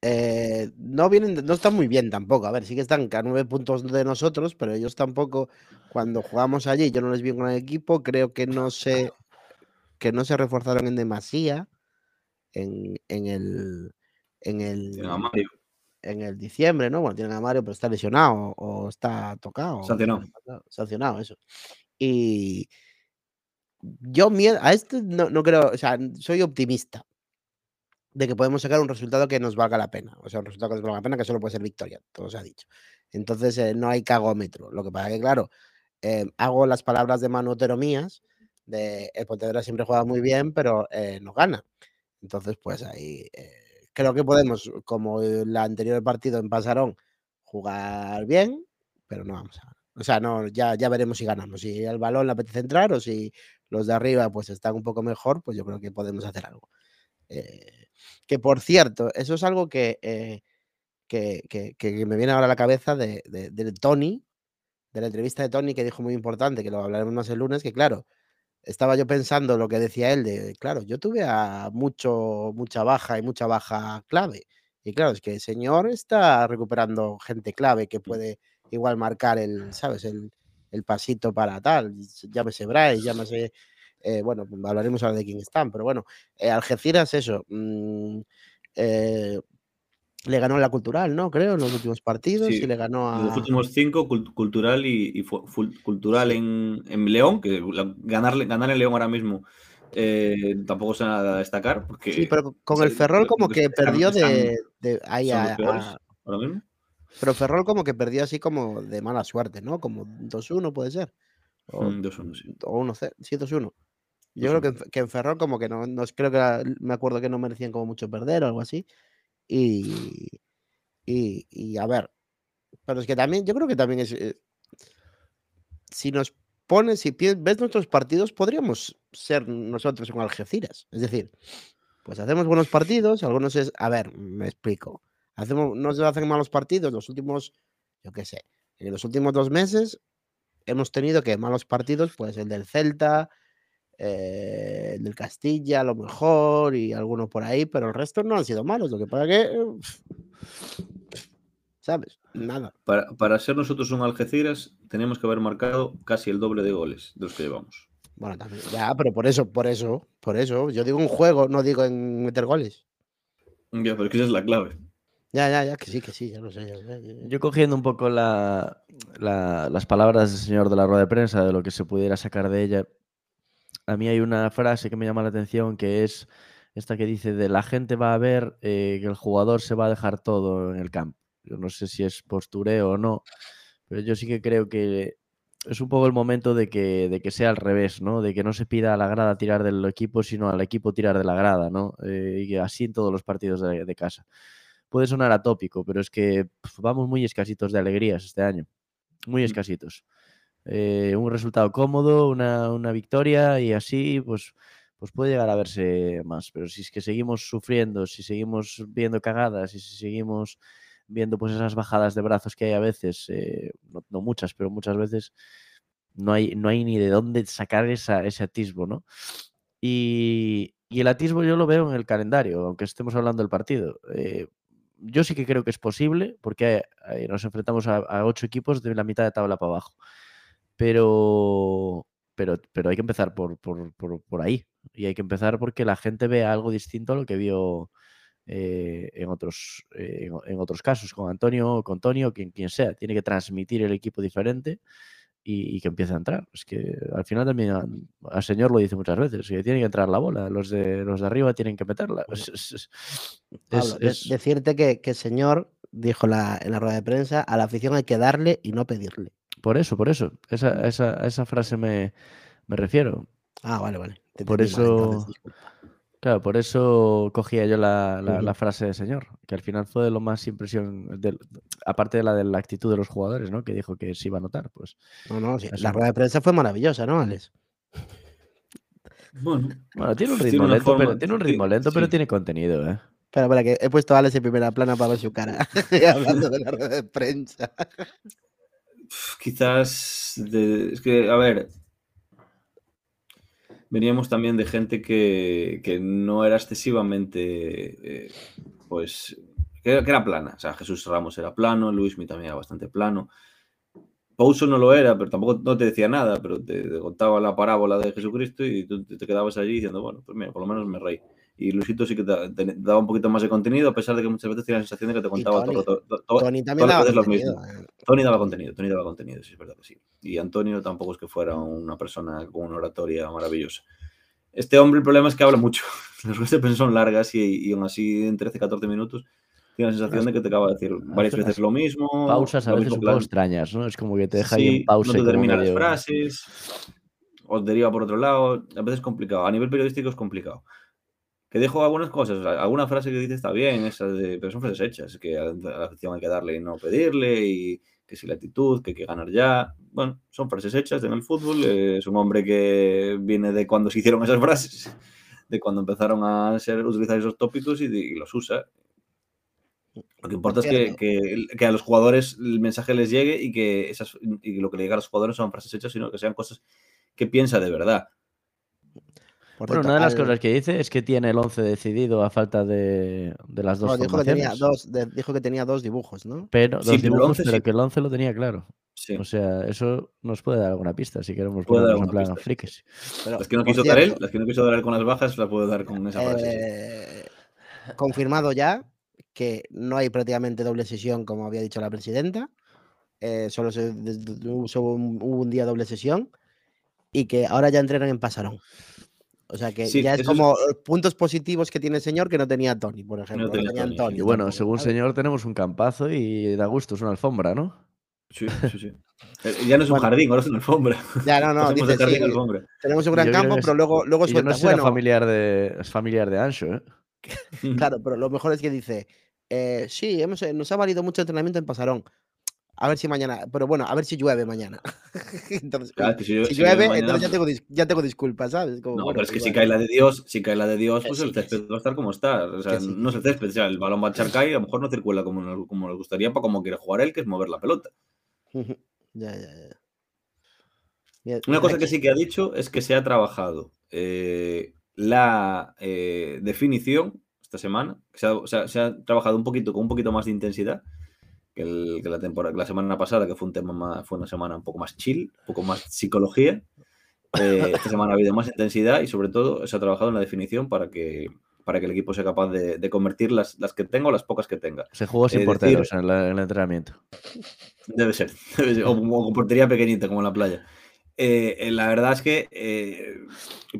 Eh, no vienen, no están muy bien tampoco. A ver, sí que están a nueve puntos de nosotros, pero ellos tampoco, cuando jugamos allí, yo no les vi con el equipo, creo que no se, que no se reforzaron en demasía en, en el, en el, en el diciembre, ¿no? Bueno, tienen a Mario, pero está lesionado o está tocado. Sancionado. Sancionado, eso. Y yo miedo, a este no, no creo, o sea, soy optimista de que podemos sacar un resultado que nos valga la pena. O sea, un resultado que nos valga la pena, que solo puede ser victoria, todo se ha dicho. Entonces, eh, no hay cagómetro. Lo que pasa que, claro, eh, hago las palabras de Manu Otero mías, de el Pontevedra siempre juega muy bien, pero eh, no gana. Entonces, pues ahí eh, creo que podemos, como el anterior partido en Pasarón, jugar bien, pero no vamos a ganar. O sea, no, ya, ya veremos si ganamos. Si el balón le apetece entrar o si los de arriba pues están un poco mejor, pues yo creo que podemos hacer algo. Eh, que por cierto, eso es algo que, eh, que, que- que me viene ahora a la cabeza de, de- de Tony, de la entrevista de Tony que dijo muy importante, que lo hablaremos más el lunes, que claro, estaba yo pensando lo que decía él de, claro, yo tuve a mucho, mucha baja y mucha baja clave. Y claro, es que el señor está recuperando gente clave que puede igual marcar el, ¿sabes? El, el pasito para tal. Llámese Bryce, llámese. Eh, bueno, hablaremos ahora de quién están, pero bueno, eh, Algeciras, eso. mm, eh, le ganó la cultural, ¿no? Creo, en los últimos partidos Sí, y le ganó De los a. últimos cinco, cult- cultural y, y cultural en, en León, que la- ganarle, ganar en León ahora mismo eh, tampoco es nada a destacar, porque Sí, pero con se- el Ferrol como que perdió de, de ahí a, los a- ahora mismo. Pero Ferrol como que perdió así como de mala suerte, ¿no? Como 2-1 puede ser. O, Mm, 2-1, sí. o 1-0. Sí, 2-1. Yo creo que que en Ferrol como que no, no creo que me acuerdo que no merecían como mucho perder o algo así. Y, y, y a ver, pero es que también, yo creo que también es, eh, si nos pones, si ves nuestros partidos, podríamos ser nosotros con Algeciras. Es decir, pues hacemos buenos partidos, algunos es, a ver, me explico. Hacemos, no se hacen malos partidos, los últimos, yo qué sé, en los últimos dos meses hemos tenido que malos partidos, pues el del Celta, eh, el del Castilla, a lo mejor, y alguno por ahí, pero el resto no han sido malos. Lo que pasa que, ¿sabes? Nada. Para, para ser nosotros un Algeciras, tenemos que haber marcado casi el doble de goles de los que llevamos. Bueno, también, ya, pero por eso, por eso, por eso. Yo digo un juego, no digo en meter goles. Ya, pero es que esa es la clave. Ya, ya, ya, que sí, que sí, ya lo sé. ya lo sé, ya- ya. Yo cogiendo un poco la- la- las palabras del señor de la rueda de prensa, de lo que se pudiera sacar de ella, a mí hay una frase que me llama la atención que es esta que dice de la gente va a ver eh, que el jugador se va a dejar todo en el campo. Yo no sé si es postureo o no, pero yo sí que creo que es un poco el momento de que, de que sea al revés, ¿no? De que no se pida a la grada tirar del equipo, sino al equipo tirar de la grada, ¿no? Eh, y así en todos los partidos de, de casa. Puede sonar atópico, pero es que vamos muy escasitos de alegrías este año. muy Mm. Eh, un resultado cómodo, una, una victoria y así, pues, pues puede llegar a verse más. Pero si es que seguimos sufriendo, si seguimos viendo cagadas y si seguimos viendo pues esas bajadas de brazos que hay a veces, eh, no, muchas, pero muchas veces, no hay, no hay ni de dónde sacar esa, ese atisbo, ¿no? Y, y el atisbo yo lo veo en el calendario, aunque estemos hablando del partido. Eh, yo sí que creo que es posible, porque nos enfrentamos a, a ocho equipos de la mitad de tabla para abajo. Pero, pero, pero hay que empezar por, por, por, por ahí. Y hay que empezar porque la gente vea algo distinto a lo que vio eh, en, otros, eh, en, otros casos, con Antonio, con Antonio, quien, quien sea. Tiene que transmitir el equipo diferente y, y que empiece a entrar. Es que al final también al señor lo dice muchas veces, que tiene que entrar la bola, los de, los de arriba tienen que meterla. Es- Pablo, decirte que, que el señor dijo la- en la rueda de prensa, a la afición hay que darle y no pedirle. Por eso, por eso. Esa, esa, a esa frase me, me refiero. Ah, vale, vale. Te Por mal, eso-. Claro, por eso cogía yo la, la- frase del señor, que al final fue de lo más impresión, aparte de la de la actitud de los jugadores, ¿no? Que dijo que se iba a notar, pues. No, no, sí, la rueda de prensa fue maravillosa, ¿no, Alex? Bueno, Bueno, tiene un ritmo lento, forma- pero tiene un ritmo lento, pero tiene contenido, ¿eh? Espera, espera, que he puesto a Alex en primera plana para ver su cara, hablando de la rueda de prensa. Quizás. de- es que, a ver. Veníamos también de gente que, que no era excesivamente. eh, pues. Que era, plana. O sea, Jesús Ramos era plano, Luismi también era bastante plano. Pouso no lo era, pero tampoco no te decía nada, pero te, te contaba la parábola de Jesucristo y tú te quedabas allí diciendo, bueno, pues mira, por lo menos me reí. Y Luisito sí que te, te daba un poquito más de contenido, a pesar de que muchas veces tenía la sensación de que te contaba Tony. todo, todo- todo- todo- Tony también daba lo contenido, mismo. eh. Tony daba contenido, Tony daba contenido, sí, es verdad que sí. Y Antonio tampoco es que fuera una persona con una oratoria maravillosa. Este hombre, el problema es que habla mucho. Las ruedas de prensa son largas y, y aún así en 13-14 minutos tiene la sensación de que te acaba de decir varias veces lo mismo. Pausas a lo veces un poco extrañas, ¿no? Es como que te deja ahí Sí, en pausa. no te termina las frases, o deriva por otro lado. A veces es complicado. A nivel periodístico es complicado. Que dejo algunas cosas, alguna frase que dice está bien, esa de, pero son frases hechas, que a la afición hay que darle y no pedirle, y que si la actitud, que hay que ganar ya. Bueno, son frases hechas en el fútbol. eh, es un hombre que viene de cuando se hicieron esas frases, de cuando empezaron a ser utilizar esos tópicos y, y los usa. Lo que importa es que, que- que a los jugadores el mensaje les llegue y que, esas, y que lo que le llega a los jugadores son frases hechas, sino que sean cosas que piensa de verdad. Por Bueno, una de las al- cosas que dice es que tiene el 11 decidido a falta de, de las dos no, dijo, que tenía dos, de- dijo que tenía dos dibujos, ¿no? Pero, Sí, dos dibujos, 11 pero sí. que el 11 lo tenía claro. Sí. O sea, eso nos puede dar alguna pista si queremos Puede dar en plan pista. frikis. Pero, Las que no quiso dar él, las que no quiso dar él con las bajas, las puedo dar con esa frase. eh, confirmado ya que no hay prácticamente doble sesión, como había dicho la presidenta. eh, solo se, hubo solo un, hubo un día doble sesión y que ahora ya entrenan en Pasarón. O sea que Sí, ya es como eh, puntos positivos que tiene el señor que no tenía Tony, por ejemplo. No, tenía tenía Tony, sí. Antonio Y bueno, tampoco, según ¿sabes? señor, tenemos un campazo y da gusto, es una alfombra, ¿no? Sí, sí, sí. Eh, Ya no es un Bueno. jardín, ahora es una alfombra. Ya, no, no, Pasemos de dice, jardín sí, alfombra. tenemos un gran campo, pero luego, luego yo no suelta. sé Bueno, familiar de, es familiar de Ancho, ¿eh? Claro, pero lo mejor es que dice, eh, sí, hemos, nos ha valido mucho entrenamiento en Pasarón. A ver si mañana, pero bueno, a ver si llueve mañana. entonces, Claro, si llueve- si si llueve llueve, mañana, entonces ya tengo, ya tengo disculpas, ¿sabes? Como, No, bueno, pero es que pues si cae la de Dios, si cae la de Dios, pues sí, el césped sí. va a estar como está. O sea, no es el césped, o sea, el balón va a echar cae y a lo mejor no circula como, nos- como nos gustaría para como quiere jugar él, que es mover la pelota. ya, ya, ya. Mira, Una cosa que sí que ha dicho es que se ha trabajado eh, la eh, definición esta semana. que Se ha, se ha- se ha trabajado un poquito con un poquito más de intensidad que, el- que la temporada, que la semana pasada, que fue un tema más, fue una semana un poco más chill, un poco más psicología. Eh, esta semana ha habido más intensidad y sobre todo se ha trabajado en la definición para que, para que el equipo sea capaz de, de convertir las, las que tenga o las pocas que tenga. Se jugó sin Eh, decir- porteros en, la- en el entrenamiento. Debe ser. debe ser, O, o con portería pequeñita, como en la playa. Eh, eh, la verdad es que eh,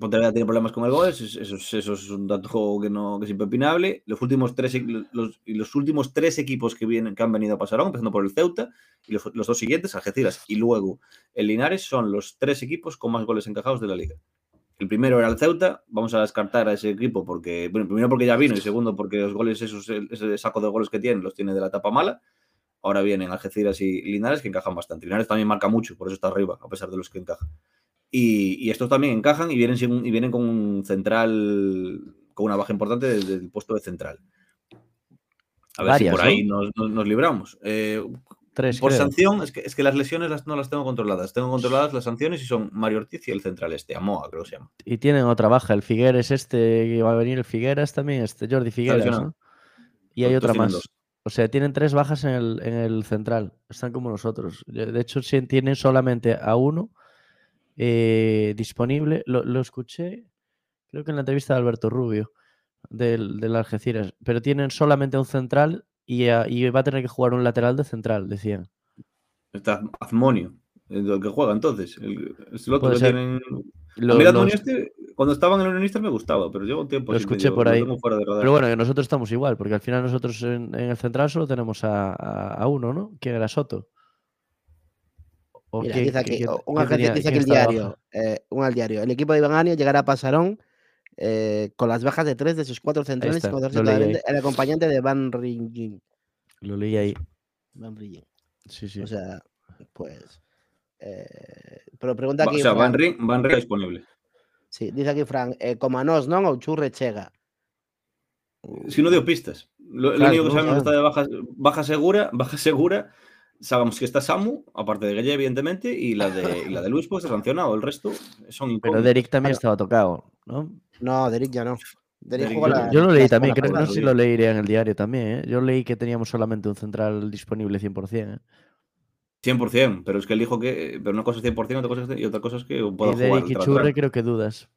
Pontevedra tiene problemas con el gol, eso, es- eso es- un dato que, no, es impepinable. Los últimos, tres, los, los últimos tres equipos que, vienen, que han venido a Pasarón, empezando por el Ceuta, y los, dos siguientes, Algeciras y luego el Linares, son los tres equipos con más goles encajados de la liga. El primero era el Ceuta, vamos a descartar a ese equipo porque, bueno, primero porque ya vino y segundo porque los goles, esos, ese saco de goles que tienen, los tiene de la etapa mala. Ahora vienen Algeciras y Linares que encajan bastante. Linares también marca mucho, por eso está arriba, a pesar de los que encajan. Y, y estos también encajan y vienen, sin y vienen con un central, con una baja importante desde el puesto de central. A ver Varias, si por ¿no? ahí nos, nos- nos libramos. Eh, Tres, por creo. sanción, es que, es que las lesiones las, no las tengo controladas. Tengo controladas las sanciones y son Mario Ortiz y el central este, Amoa, creo que se llama. Y tienen otra baja. El Figueres este, que va a venir el Figueras también, este Jordi Figueras. Y hay Los otra más. dos. O sea, tienen tres bajas en el, en el central. Están como nosotros. De hecho, tienen solamente a uno eh, disponible. Lo, lo escuché, creo que en la entrevista de Alberto Rubio, del, del Algeciras. Pero tienen solamente un central y, a- y va a tener que jugar un lateral de central, decían. Está Azmonio, el que juega entonces. El, el otro que tienen. Lo- los- este, cuando estaban en el Unionistas me gustaba, pero llevo un tiempo Lo escuché medio- por ahí. tengo fuera de radar. Pero bueno, que nosotros estamos igual, porque al final nosotros en, en el central solo tenemos a, a- a uno, ¿no? ¿Quién era Soto? ¿O Mira, qué- dice qué- aquí, qué- o- un tenía- dice aquí el diario, eh, un al diario. El equipo de Iván Anio llegará a Pasarón eh, con las bajas de tres de sus cuatro centrales está, el acompañante de Van Ringen. Lo leí ahí. Van Ringen. Sí, sí. O sea, pues. eh, pero pregunta aquí. o sea, Van Ring, Van Ring disponible. Sí, dice aquí Frank, eh, Comanos, ¿no? O Churre Chega. Si no dio pistas. Lo, lo Claro, único que no, sabemos que está de baja, baja segura, baja segura. Sabemos que está Samu, aparte de Gueye, evidentemente, y la de, y la de Luis, pues está sancionado. El resto son Pero. Derek también Claro. estaba tocado, ¿no? No, Derek ya no. Derek Derek Yo, no. la- yo lo la leí también, creo, no sé si lo leería en el diario también, ¿eh? Yo leí que teníamos solamente un central disponible 100%, ¿eh? 100%, pero es que él dijo que. Pero una cosa es 100%, otra cosa es, y otra cosa es que pueda Y jugar. Derek y lateral. Churre creo que dudas.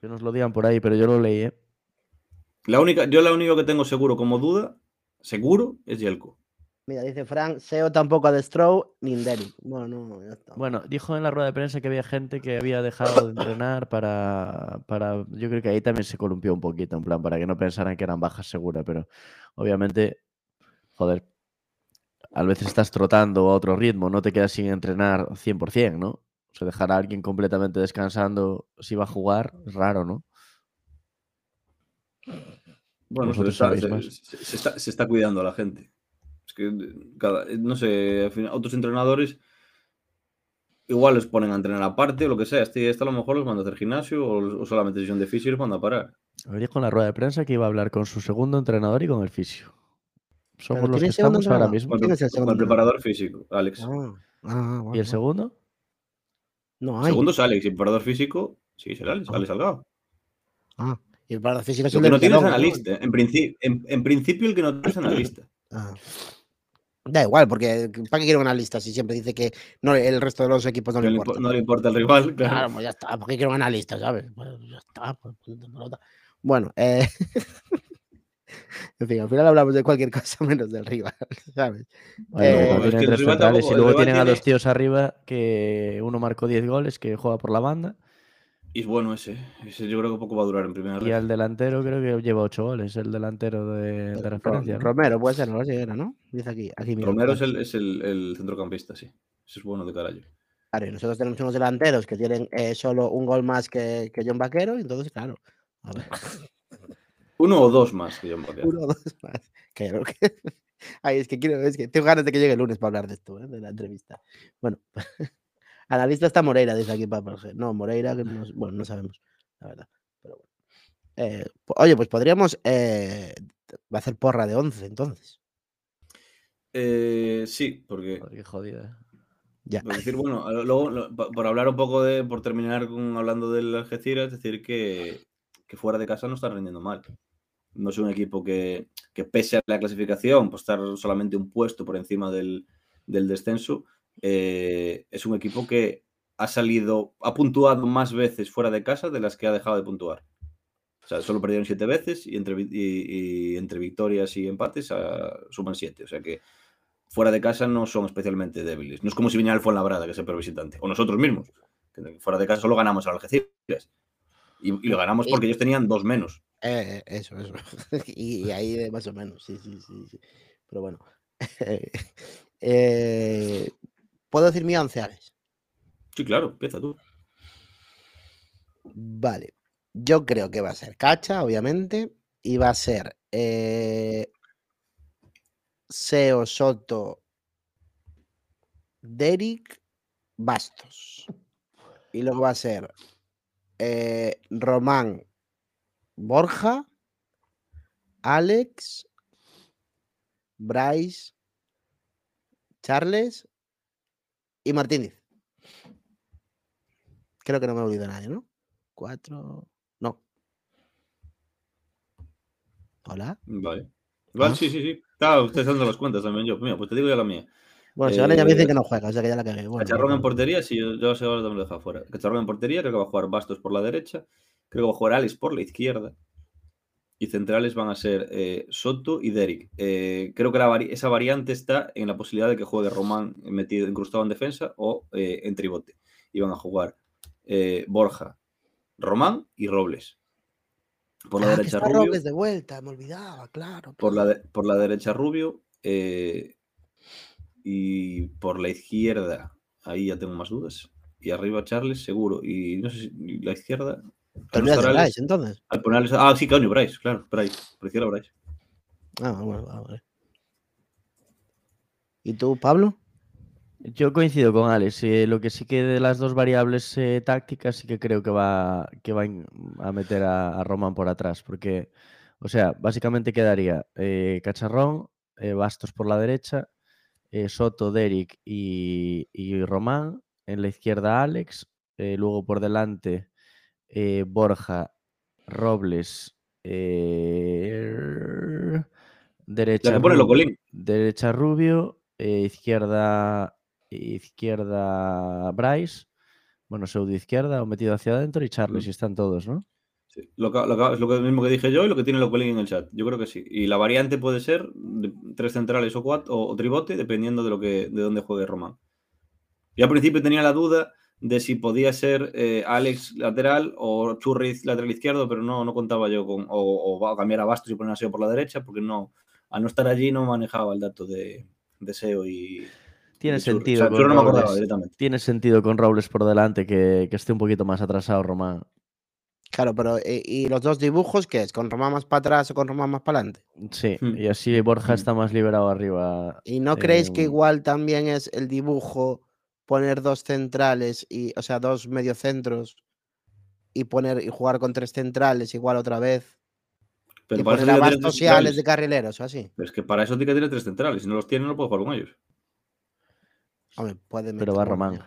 Que nos lo digan por ahí, pero yo lo leí, ¿eh? La única, yo la única que tengo seguro como duda, seguro, es Yelko. Mira, dice Frank, SEO tampoco a Strow ni Derek. Bueno, no, ya está. Bueno, dijo en la rueda de prensa que había gente que había dejado de entrenar para, para. Yo creo que ahí también se columpió un poquito, en plan, para que no pensaran que eran bajas seguras, pero obviamente, joder, a veces estás trotando a otro ritmo, no te quedas sin entrenar 100%, ¿no? O sea, dejar a alguien completamente descansando si va a jugar es raro, ¿no? Bueno, se está, se- está- se está cuidando a la gente. Es que cada, no sé, al final, otros entrenadores igual los ponen a entrenar aparte o lo que sea. Este, este a lo mejor los manda a hacer gimnasio o, o solamente sesión de fisio y los manda a parar. A ver, dijo en la rueda de prensa que iba a hablar con su segundo entrenador y con el fisio. Somos los que ¿tiene segundo estamos ahora mismo. Con, ¿Quién el- es el con segundo el preparador físico, Alex. Ah, ah, ¿Y bueno, el segundo? No hay. Segundo es Alex y el preparador físico, sí, será Alex, Ah. Alex Salgado. Ah, y el preparador físico es el que no tienes analista. En, principio, en, en principio, el que no tienes analista. Ah. Da igual, porque ¿para qué quiero una lista si siempre dice que no, el resto de los equipos no le le, importa? impo- no le importa el rival. Claro, Claro. pues ya está. ¿Por qué quiero una lista, sabes? Pues ya está. pues. Bueno, eh... en fin, al final hablamos de cualquier cosa menos del rival, ¿sabes? Bueno, Eh, es que el rival tampoco- y el luego tienen a dos tiene- tíos arriba que uno marcó 10 goles, que juega por la banda, Y es bueno ese. Ese yo creo que poco va a durar en primera y al delantero creo que lleva 8 goles, el delantero de, de referencia. ¿no? Romero puede ser, no sé era, ¿no? Dice aquí. aquí mira, Romero es el, es el, el centrocampista, sí. Ese es bueno de carajo. Claro, y nosotros tenemos unos delanteros que tienen eh, solo un gol más que, que John Vaquero, y entonces, claro. A ver, Uno o dos más que Vaquero. uno o dos más. Que. Ay, es que quiero, es que tengo ganas de que llegue el lunes para hablar de esto, ¿eh? de la entrevista. Bueno, a la lista está Moreira, dice aquí Papa. No, Moreira, que no, bueno, no sabemos, la verdad. Pero bueno. Eh, oye, pues podríamos eh, va a hacer porra de 11 entonces. Eh, sí, porque Joder, qué jodida. Ya. por decir, bueno, luego, lo- por hablar un poco de, por terminar con, hablando del Algeciras, es decir que, que fuera de casa no está rindiendo mal. No es un equipo que, que pese a la clasificación, pues estar solamente un puesto por encima del, del descenso, eh, es un equipo que ha salido, ha puntuado más veces fuera de casa de las que ha dejado de puntuar. O sea, solo perdieron siete veces y entre, y- y entre victorias y empates ah, suman siete. O sea que fuera de casa no son especialmente débiles. No es como si viniera el Fuenlabrada, que es el peor visitante. O nosotros mismos. que fuera de casa solo ganamos al Algeciras. Y, y lo ganamos porque ellos tenían dos menos. Eh, eh, eso, eso. y, y ahí de más o menos, sí, sí, sí. sí. Pero bueno. Eh, ¿Puedo decir mi once, Alex? Sí, claro, empieza tú. Vale. Yo creo que va a ser Cacha, obviamente. Y va a ser eh, Seo, Soto, Derek, Bastos. Y luego va a ser eh, Román, Borja, Alex, Bryce, Charles y Martínez. Creo que no me he olvidado nadie, ¿no? Cuatro. No. Hola. Vale. Vale, Ah. sí, sí, sí. Estaba usted dando las cuentas también yo. Mira, pues te digo ya la mía. Bueno, si ahora ya me dicen Eh, que no juega, o sea que ya la cagué. Bueno, Cacharrón en portería, sí, yo, yo sé ahora dónde lo deja fuera. Cacharrón en portería, creo que va a jugar Bastos por la derecha. Creo que va a jugar Alex por la izquierda. Y centrales van a ser eh, Soto y Derek. Eh, creo que la vari- esa variante está en la posibilidad de que juegue Román metido, incrustado en defensa o eh, en tribote. Y van a jugar Borja, Román y Robles. Por la Ah, derecha Rubio. Robles de vuelta, me olvidaba, claro. Por la, de- por la derecha Rubio. y por la izquierda, ahí ya tengo más dudas. Y arriba Charles, seguro. Y no sé si la izquierda. Te olvidas de Alex- Bryce, entonces. al ah, sí, coño, Bryce, claro, Bryce. Izquierda Bryce. Ah, bueno, vale, vale. ¿Y tú, Pablo? Yo coincido con Alex. eh, lo que sí que de las dos variables eh, tácticas sí que creo que va, que va a meter a, a Román por atrás. Porque, o sea, básicamente quedaría eh, Cacharrón, eh, Bastos por la derecha, eh, Soto, Derek y, y Román. En la izquierda Alex. eh, luego por delante eh, Borja, Robles, eh, derecha, La que pone Ru- Locolín. derecha Rubio, eh, izquierda izquierda Bryce, bueno, pseudo izquierda o metido hacia adentro y Charles, y están todos, ¿no? Sí, Lo, que- lo que- es lo que- mismo que dije yo y lo que tiene Locolín en el chat. Yo creo que sí. Y la variante puede ser de tres centrales o cuatro o, o tribote, dependiendo de lo que de dónde juegue Román. Yo al principio tenía la duda de si podía ser eh, Alex lateral o Churriz lateral izquierdo, pero no, no contaba yo con. O, cambiar a Bastos y poner a Seo por la derecha, porque no, al no estar allí no manejaba el dato de, de Seo y. Tiene y sentido. O sea, con Churri no me acordaba Robles. directamente. Tiene sentido con Robles por delante que, que esté un poquito más atrasado Román. Claro, pero eh, ¿y los dos dibujos qué es? ¿Con Román más para atrás o con Román más para adelante? Sí, Hmm. y así Borja Hmm. está más liberado arriba. ¿Y no creéis que igual también es el dibujo poner dos centrales y, o sea, dos mediocentros y poner y jugar con tres centrales igual otra vez? Pero y para eso poner centrales. de carrileros o así. Pero es que para eso tiene que tener tres centrales. Si no los tiene, no puede jugar con ellos. Hombre, puede Pero va Román.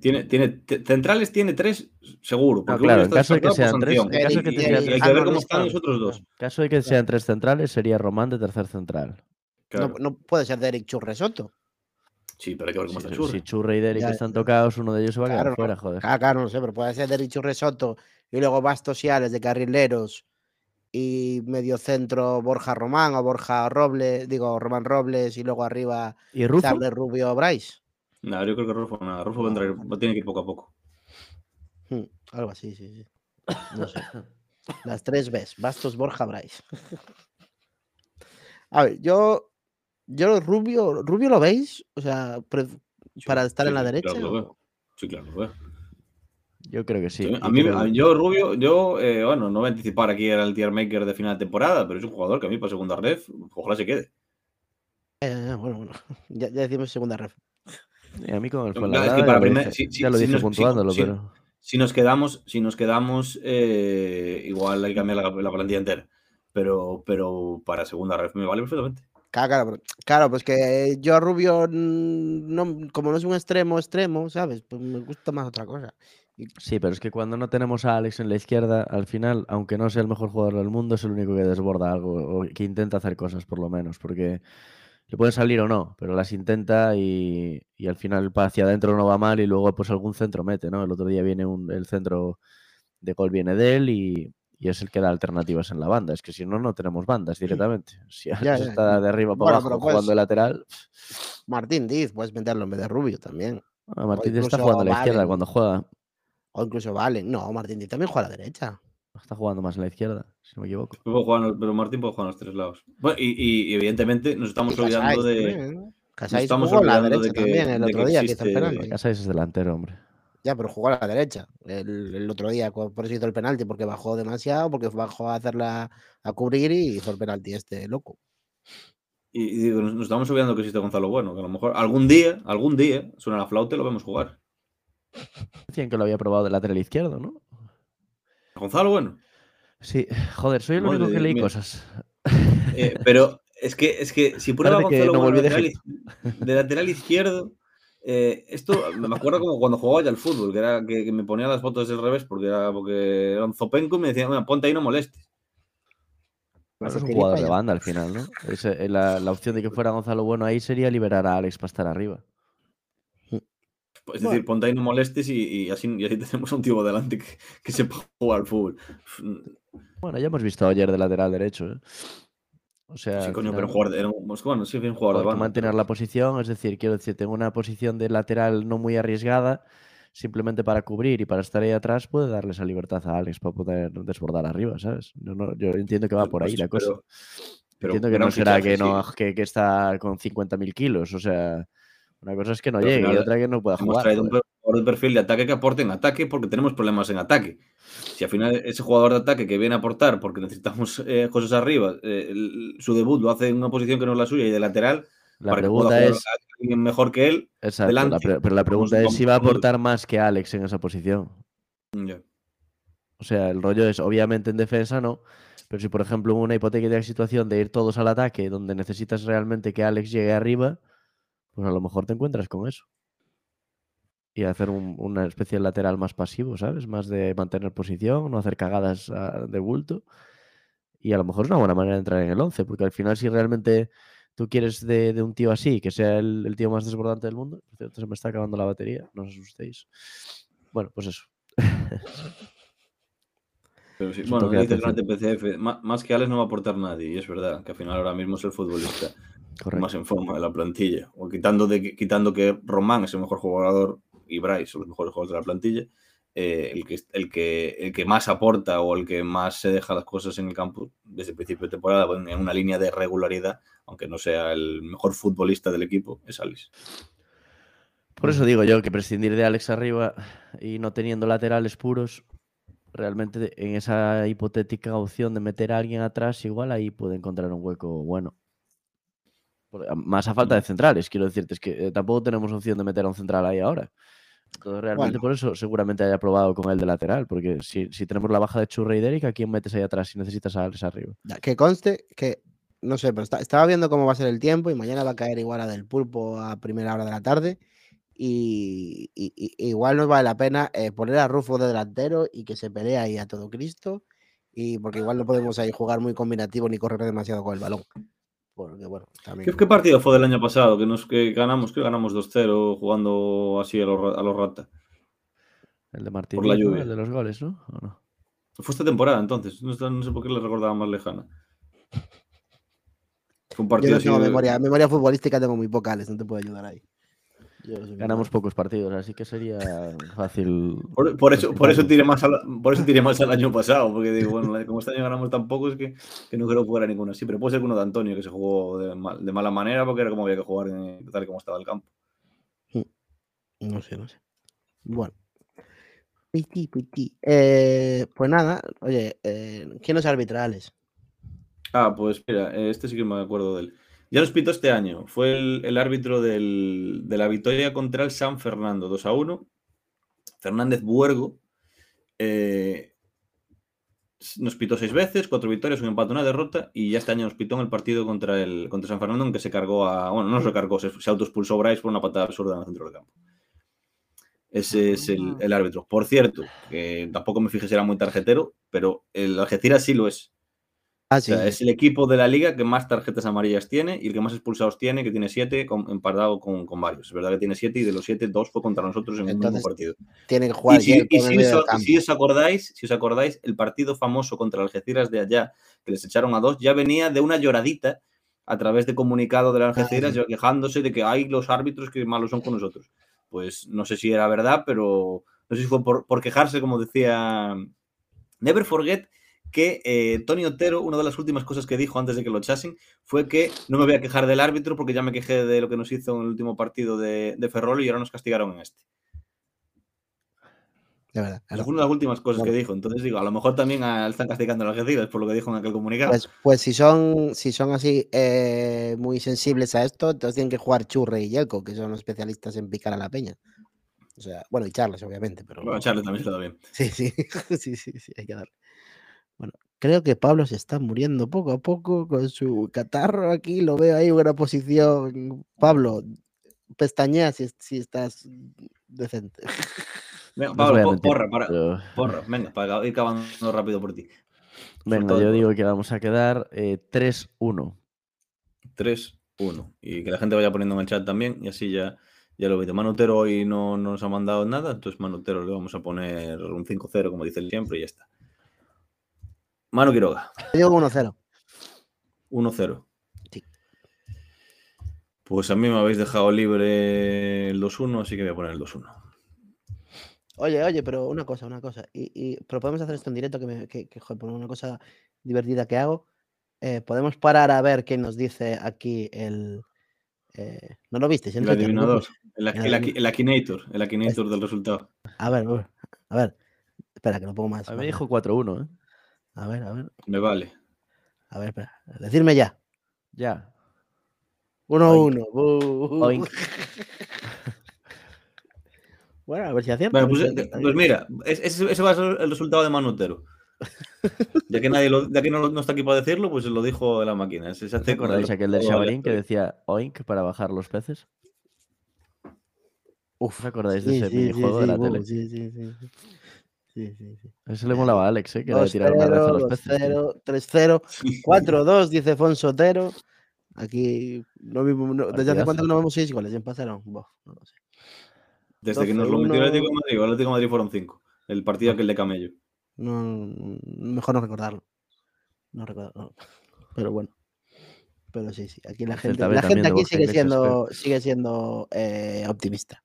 Tiene, tiene, centrales tiene tres, seguro. No, Porque claro, en caso de que sean tres, en caso de que hay que ver cómo están está, los otros dos. está. caso de que sean tres centrales, sería Román de tercer central. Claro. No, no puede ser Derek Churresoto. Sí, pero hay que ver cómo Si, está Churri. si Churre y Ya, están tocados, uno de ellos se va a quedar Claro, fuera, joder. Claro, claro, no sé, pero puede ser Derek Churresoto y luego Bastos y Alex de carrileros y medio centro Borja Román o Borja Robles, digo Román Robles y luego arriba ¿Y Rufo? Charles Rubio Bryce. No, yo creo que Rufo nada. Rufo vendrá, tiene que ir poco a poco. Hmm, algo así, sí, sí. No sé. Las tres Bs, Bastos, Borja, Bryce. A ver, yo, yo Rubio, Rubio lo veis, o sea, pre- para estar sí, en la derecha. Claro, que lo o- veo. Sí, claro, lo veo. Yo creo que sí. A mí, creo- a- yo, Rubio, yo, eh, bueno, no voy a anticipar aquí el tier maker de final de temporada, pero es un jugador que a mí para segunda red, ojalá se quede. Eh, bueno, bueno, ya, ya decimos segunda ref. y a mí con el No, Fuenlabrada es que para ya lo primer- dije, sí, sí, ya lo sí, dije no, sí, puntuándolo, sí. pero... Si nos quedamos, si nos quedamos, eh, igual hay que cambiar la, la plantilla entera. Pero, pero para segunda red me vale perfectamente. Claro, claro, pues que yo a Rubio, mm, no, como no es un extremo, extremo, ¿sabes? Pues me gusta más otra cosa. Sí, pero es que cuando no tenemos a Alex en la izquierda, al final, aunque no sea el mejor jugador del mundo, es el único que desborda algo o que intenta hacer cosas, por lo menos, porque le pueden salir o no, pero las intenta y, y al final hacia adentro no va mal y luego pues algún centro mete, ¿no? El otro día viene un, el centro de gol viene de él y, y es el que da alternativas en la banda. Es que si no, no tenemos bandas directamente. Si ya, está de arriba para Bueno, abajo jugando pues- de lateral, Martín Diz, puedes meterlo en vez de Rubio también. ah, Martín está incluso jugando a la izquierda cuando juega. O incluso Valen. No, Martín Diz también juega a la derecha. Está jugando más en la izquierda, si no me equivoco. Jugar pero Martín puede jugar en los tres lados. Bueno, y, y- y evidentemente nos estamos Y olvidando de. también, ¿no? Casais estamos a la olvidando de derecha que- también el otro día existe-. Casais es delantero, hombre. Ya, pero jugó a la derecha el, el otro día, por eso hizo el penalti, porque bajó demasiado, porque bajó a hacerla a cubrir y hizo el penalti este loco. Y, y digo, nos, nos estamos olvidando que existe Gonzalo Bueno, que a lo mejor algún día, algún día, suena la flauta y lo vemos jugar. Decían que lo había probado de lateral izquierdo, ¿no? Gonzalo Bueno. Sí, joder, soy el Madre único que leí mía. cosas. Eh, pero es que, es que si prueba que Gonzalo no Bueno lateral, de lateral izquierdo, eh, esto me acuerdo como cuando jugaba ya al fútbol, que era que, que me ponía las fotos del revés porque era, porque era un zopenco y me decían, "Bueno, ponte ahí, no molestes. Bueno, es un jugador de banda al final, ¿no? Eh, la, la opción de que fuera Gonzalo Bueno ahí sería liberar a Alex para estar arriba. Es Bueno. decir, ponte ahí, no molestes y, y así, y así tenemos a un tío delante que, que sepa jugar al fútbol. Bueno, ya hemos visto ayer de lateral derecho, ¿eh? O sea, Sí, coño, final, pero jugar, era un- bueno, sí, un jugador de banda. mantener pero- la posición, es decir, quiero decir, tengo una posición de lateral no muy arriesgada, simplemente para cubrir y para estar ahí atrás, puede darle esa libertad a Alex para poder desbordar arriba, ¿sabes? Yo, no- yo entiendo que va por ahí Pues, la cosa. pero- pero entiendo que no será que, no, sí. que, que está con 50.000 kilos, o sea, una cosa es que no llegue y otra que no pueda Hemos jugar. traído un joder. Jugador de perfil de ataque que aporte en ataque porque tenemos problemas en ataque. Si al final ese jugador de ataque que viene a aportar porque necesitamos eh, cosas arriba, eh, el- su debut lo hace en una posición que no es la suya y de lateral, La para que pueda pregunta es, alguien mejor que él. exacto, la delante, pre- pero la pregunta es si va a aportar más que Alex en esa posición. Ya. O sea, el rollo es, obviamente en defensa no, pero si por ejemplo una hipotética situación de ir todos al ataque donde necesitas realmente que Alex llegue arriba, pues a lo mejor te encuentras con eso. Y hacer un- una especie de lateral más pasivo, ¿sabes? Más de mantener posición, no hacer cagadas ah, de bulto. Y a lo mejor es una buena manera de entrar en el 11, porque al final si realmente tú quieres de, de un tío así, que sea el, el tío más desbordante del mundo, por cierto, se me está acabando la batería, no os asustéis. Bueno, pues eso. Pero sí, bueno, dice atención. PCF, "Ma- más que Alex no va a aportar nadie, y es verdad que al final ahora mismo es el futbolista Correcto. más en forma de la plantilla. O quitando, de, que- quitando que Román es el mejor jugador y Bryce son los mejores jugadores de la plantilla, eh, el, que, el, que, el que más aporta o el que más se deja las cosas en el campo desde el principio de temporada en una línea de regularidad, aunque no sea el mejor futbolista del equipo, es Alex. Por eso digo yo que prescindir de Alex arriba y no teniendo laterales puros, realmente en esa hipotética opción de meter a alguien atrás, igual ahí puede encontrar un hueco bueno. Más a falta de centrales, quiero decirte, es que eh, tampoco tenemos opción de meter a un central ahí ahora. Entonces, realmente Bueno. por eso seguramente haya probado con el de lateral, porque si, si tenemos la baja de Churra y Derek, ¿a quién metes ahí atrás si necesitas a Alex arriba? Que conste que, no sé, pero está- estaba viendo cómo va a ser el tiempo y mañana va a caer igual a del pulpo a primera hora de la tarde. Y, y- y- igual nos vale la pena eh, poner a Rufo de delantero y que se pelee ahí a todo Cristo. Y porque igual no podemos ahí jugar muy combinativo ni correr demasiado con el balón. Porque bueno, también. ¿Qué, qué partido fue del año pasado? Que nos que ganamos, que ganamos 2-0 jugando así a los a los rata. El de Martín, Por la lluvia. el de los goles, ¿no? ¿O no? Fue esta temporada entonces. No, sé- no sé por qué le recordaba más lejana. Fue un Yo partido no así. de- memoria, memoria futbolística tengo muy poca, Alex, no te puedo ayudar ahí. Ganamos pocos partidos, así que sería fácil. Por, por eso, por eso tiré más al, por eso tiré más al año pasado, porque digo, bueno, como este año ganamos tan pocos que, que no quiero jugar a ninguno así, pero puede ser que uno de Antonio que se jugó de, mal- de mala manera porque era como había que jugar en- tal y como estaba el campo. No sé, no sé. Bueno. Piti, piti. Eh, pues nada, oye, eh, ¿quién es arbitrales? Ah, pues mira, eh, este sí que me acuerdo de él. Ya nos pitó este año. Fue el, el árbitro del- de la victoria contra el San Fernando, 2 a 1. Fernández Buergo. eh, nos pitó seis veces, cuatro victorias, un empate, una derrota. Y ya este año nos pitó en el partido contra el contra San Fernando, en que se cargó a. Bueno, no se cargó, se, se autoexpulsó Bryce por una patada absurda en el centro del campo. Ese es el, el árbitro. Por cierto, que tampoco me fijé si era muy tarjetero, pero el Algeciras sí lo es. Ah, O sí. sea, sí. es el equipo de la liga que más tarjetas amarillas tiene y el que más expulsados tiene, que tiene siete, con- empardado con, con varios. Es verdad que tiene siete y de los siete, dos fue contra nosotros en un mismo Entonces, partido. Tiene que jugar Y si, y si os, si os acordáis, si os acordáis, el partido famoso contra Algeciras de allá, que les echaron a dos, ya venía de una lloradita a través de comunicado del Algeciras, sí. ya quejándose de que hay los árbitros que malos son con nosotros. Pues no sé si era verdad, pero no sé si fue por, por quejarse, como decía Never Forget, que eh, Tony Otero, una de las últimas cosas que dijo antes de que lo echasen, fue que no me voy a quejar del árbitro porque ya me quejé de lo que nos hizo en el último partido de, de Ferrol y ahora nos castigaron en este. De verdad. Fue una de las últimas cosas que dijo. Entonces digo, a lo mejor también a- están castigando a las Algeciras por lo que dijo en aquel comunicado. Pues, pues si son, si son así eh, muy sensibles a esto, entonces tienen que jugar Churre y Yelko, que son los especialistas en picar a la peña. O sea, bueno, y Charles, obviamente, pero. Bueno, Charles también se lo da bien. Sí, sí, sí, sí, sí, hay que darle. Bueno, creo que Pablo se está muriendo poco a poco con su catarro aquí, lo veo ahí en una posición. Pablo, pestañea si, es- si estás decente. Venga, No Pablo, mentir, porra, para, pero- porra, venga, para ir acabando rápido por ti. Venga, todo yo digo que vamos a quedar eh, 3-1. 3, 1. Y que la gente vaya poniendo en el chat también y así ya, ya lo veo. Manutero hoy no nos ha mandado nada, entonces Manutero le vamos a poner un 5-0, como dice él siempre, y ya está. Manu Quiroga, Yo digo 1-0. 1-0. Sí. Pues a mí me habéis dejado libre el 2-1, así que voy a poner el 2-1. Oye, oye, pero una cosa, una cosa. Y, y- pero podemos hacer esto en directo, que, me, que, que, joder, por una cosa divertida que hago. eh, podemos parar a ver qué nos dice aquí el. eh, ¿No lo visteis? en El adivinador, el, El el, el Akinator, el Akinator Este. del resultado. A ver, a ver. Espera, que lo pongo más. A mí me dijo grande. 4-1, ¿eh? A ver, a ver, Me vale. a ver, espera. Decirme ya. Ya. 1-1. bu- Oink. Bueno, a ver si acierto. Bueno, a ver pues, si eh, acierto. pues mira, es- ese, ese va a ser el resultado de Manutero. Ya que nadie lo, ya que no, está aquí para decirlo, pues lo dijo la máquina. Se, se ¿Te hace con el aquel del Shaolin que decía oink para bajar los peces? Uf, ¿Os acordáis de sí, ese sí, sí, minijuego de la tele? Sí, sí, sí. Sí. Sí, sí. Ese le molaba a Alex, ¿eh? Que era tirar una red a 2-0, los peces. tío. 2-0, 3-0, 4-2, dice Fonso Otero. Aquí, no vimos- no- ¿desde hace cuánto que no vemos seis goles? ¿Ya pasaron? Bof, no lo sé. Desde que nos lo metió el 12-1. Atlético de Madrid, el Atlético de Madrid fueron cinco. El partido aquel de Camello. No, mejor no recordarlo. No recuerdo. no. Pero bueno. Pero sí, sí. Aquí la El gente, la gente aquí sigue siendo, sigue siendo eh, optimista.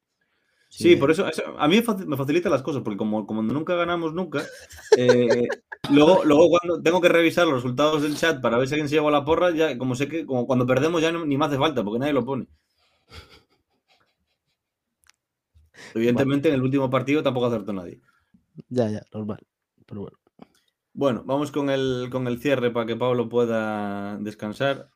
Sí, por eso, eso- a mí me faci- me facilita las cosas, porque como, como nunca ganamos nunca, eh, luego, luego cuando tengo que revisar los resultados del chat para ver si alguien se lleva la porra, ya como sé que como cuando perdemos ya no- ni me hace falta, porque nadie lo pone. Evidentemente en el último partido tampoco acertó nadie. Ya, ya, normal. Pero bueno. Bueno, vamos con el, con el cierre para que Pablo pueda descansar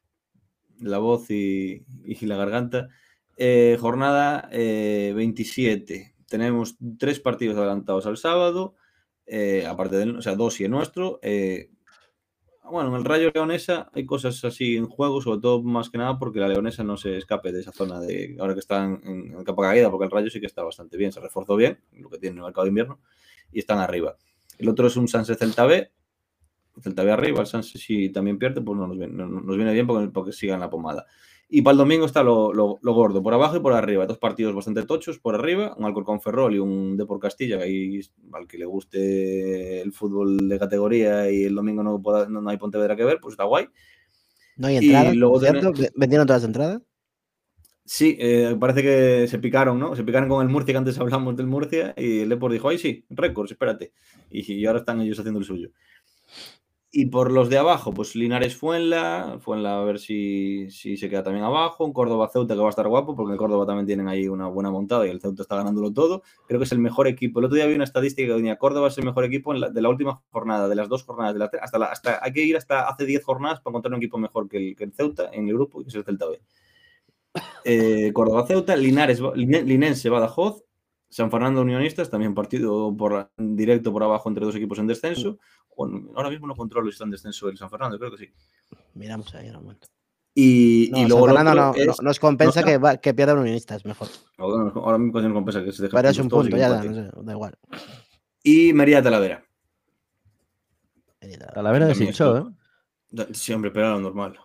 la voz y, y la garganta. Eh, jornada eh, 27. Tenemos tres partidos adelantados al sábado, eh, aparte del, o sea, dos y el nuestro. Eh, bueno, en el Rayo Leonesa hay cosas así en juego, sobre todo más que nada porque la Leonesa no se escape de esa zona de ahora que están en, en capa caída, porque el Rayo sí que está bastante bien, se reforzó bien, lo que tiene en el mercado de invierno, y están arriba. El otro es un Sanse Celta B. Celta B arriba, el Sanse si también pierde, pues no nos viene, bien porque, porque siga en la pomada. Y para el domingo está lo, lo- lo gordo, por abajo y por arriba. Dos partidos bastante tochos por arriba, un Alcorcón Ferrol y un Depor Castilla, que ahí al que le guste el fútbol de categoría y el domingo no, pueda- no, no hay Pontevedra que ver, pues está guay. No hay entradas, luego ¿por ¿cierto? ¿Ve- ¿Vendieron todas las entradas? Sí, eh, parece que se picaron, ¿no? Se picaron con el Murcia, que antes hablamos del Murcia, y el Depor dijo, ay, sí, récords, espérate. Y, y ahora están ellos haciendo el suyo. Y por los de abajo, pues Linares Fuenla, Fuenla a ver si, si se queda también abajo, un Córdoba Ceuta que va a estar guapo, porque el Córdoba también tienen ahí una buena montada y el Ceuta está ganándolo todo. Creo que es el mejor equipo. El otro día vi una estadística que venía Córdoba es el mejor equipo de la última jornada, de las dos jornadas, de la, hasta, la- hasta hay que ir hasta hace 10 jornadas para encontrar un equipo mejor que el, que el Ceuta en el grupo, que es el Celta B. Eh, Córdoba Ceuta, Linares, Line- Linense Badajoz, San Fernando Unionistas, también partido por directo por abajo entre dos equipos en descenso. Ahora mismo no controlo si está en descenso el San Fernando, creo que sí. Miramos ahí en un momento. Y, No, y luego Fernando no, no- es- nos compensa no, que, va- que pierda unionistas, mejor. ahora mismo no compensa que se deje Pero es un punto, ya, no sé, da igual. Y Mérida Talavera. Talavera deshinchó, ¿eh? Hombre, pero era lo normal.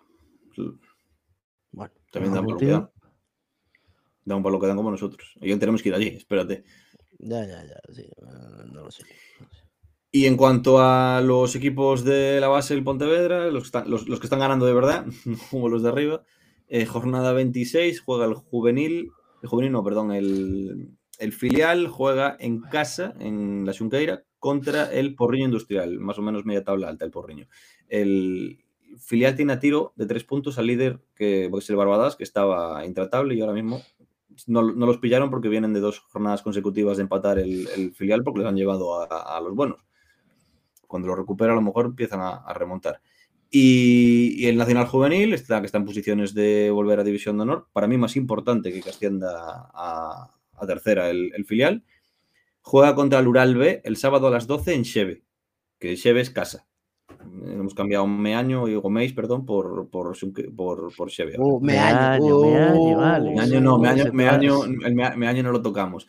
Bueno, También dan para lo que dan. Dan para lo que dan como nosotros. Y tenemos que ir allí, espérate. ya, ya, ya, sí, eh, no lo sé. Y en cuanto a los equipos de la base del Pontevedra, los que están, los, que están ganando de verdad, como los de arriba, eh, jornada 26 juega el juvenil, el juvenil no, perdón, el, el filial juega en casa, en la Xunqueira, contra el Porriño Industrial, más o menos media tabla alta el Porriño. El filial tiene a tiro de tres puntos al líder, que es el Barbadas, que estaba intratable y ahora mismo no, no los pillaron porque vienen de dos jornadas consecutivas de empatar el, filial porque les han llevado a, los buenos. Cuando lo recupera a lo mejor empiezan a, a remontar. Y, y, el Nacional Juvenil está, que está en posiciones de volver a División de Honor. Para mí más importante que ascienda a, a tercera el, el, filial. Juega contra el Ural B el sábado a las 12 en Cheve, que Cheve es casa. Hemos cambiado Meaño y Goméis, perdón, por, por, por, por Cheve. Uh, meaño, meaño, vale. Meaño no, meaño, meaño, el meaño no lo tocamos.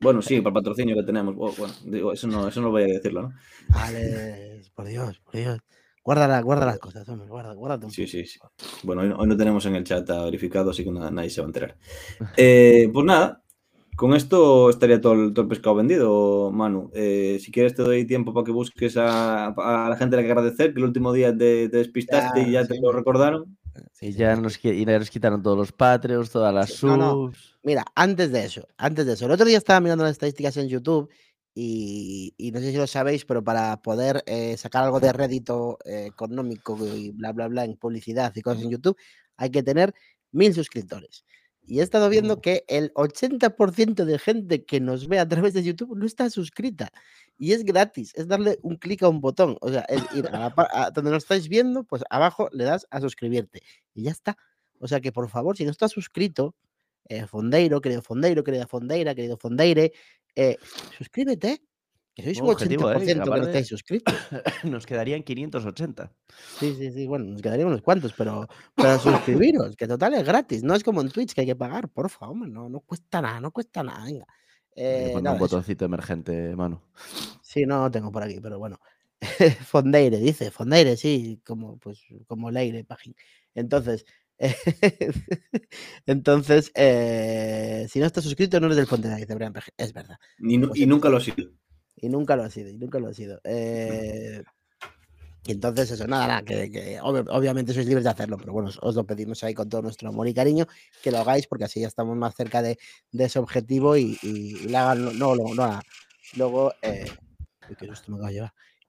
Bueno, sí, para el patrocinio que tenemos. Bueno, digo, eso no, eso no voy a decirlo, ¿no? Vale, por Dios, por Dios. Guarda, guarda las cosas, hombre, guarda, guarda sí, sí, sí. Bueno, hoy no, hoy no, tenemos en el chat verificado, así que nada, nadie se va a enterar. Eh, pues nada, con esto estaría todo el, todo el pescado vendido, Manu. Eh, si quieres te doy tiempo para que busques a, a, la gente a la que agradecer, que el último día te, te despistaste ya, y ya sí. te lo recordaron. Sí, ya nos, y ya nos quitaron todos los Patreons, todas las subs. No, no. Mira, antes de eso, antes de eso, el otro día estaba mirando las estadísticas en YouTube y, y, no sé si lo sabéis, pero para poder eh, sacar algo de rédito eh, económico y bla, bla, bla en publicidad y cosas en YouTube, hay que tener mil suscriptores. Y he estado viendo que el 80% de gente que nos ve a través de YouTube no está suscrita. Y es gratis, es darle un clic a un botón. O sea, es ir a, la, a donde nos estáis viendo, pues abajo le das a suscribirte. Y ya está. O sea que por favor, si no estás suscrito, eh, Fondeiro, querido Fondeiro, querida Fondeira, querido Fondeire, eh, suscríbete. Que sois un 80% eh, que no estáis suscritos. Nos quedarían 580. Sí, sí, sí. Bueno, nos quedarían unos cuantos, pero, pero suscribiros, que total es gratis. No es como en Twitch que hay que pagar, por favor, no, no cuesta nada, no cuesta nada. Venga. Eh, no, un botoncito eso. emergente, mano. Sí, no, tengo por aquí, pero bueno. Fondeire, dice, Fondeire, sí, como, pues, como Leire, página. Entonces, entonces, eh, si no estás suscrito, no eres del Fondeire, dice Brian Es verdad. Y, pues, y nunca lo has sido. Y nunca lo ha sido, y nunca lo ha sido. Eh, y entonces, eso, nada, nada, que, que ob obviamente sois libres de hacerlo, pero bueno, os, lo pedimos ahí con todo nuestro amor y cariño, que lo hagáis, porque así ya estamos más cerca de, de ese objetivo y, y, la hagan, no, no, no, luego, eh.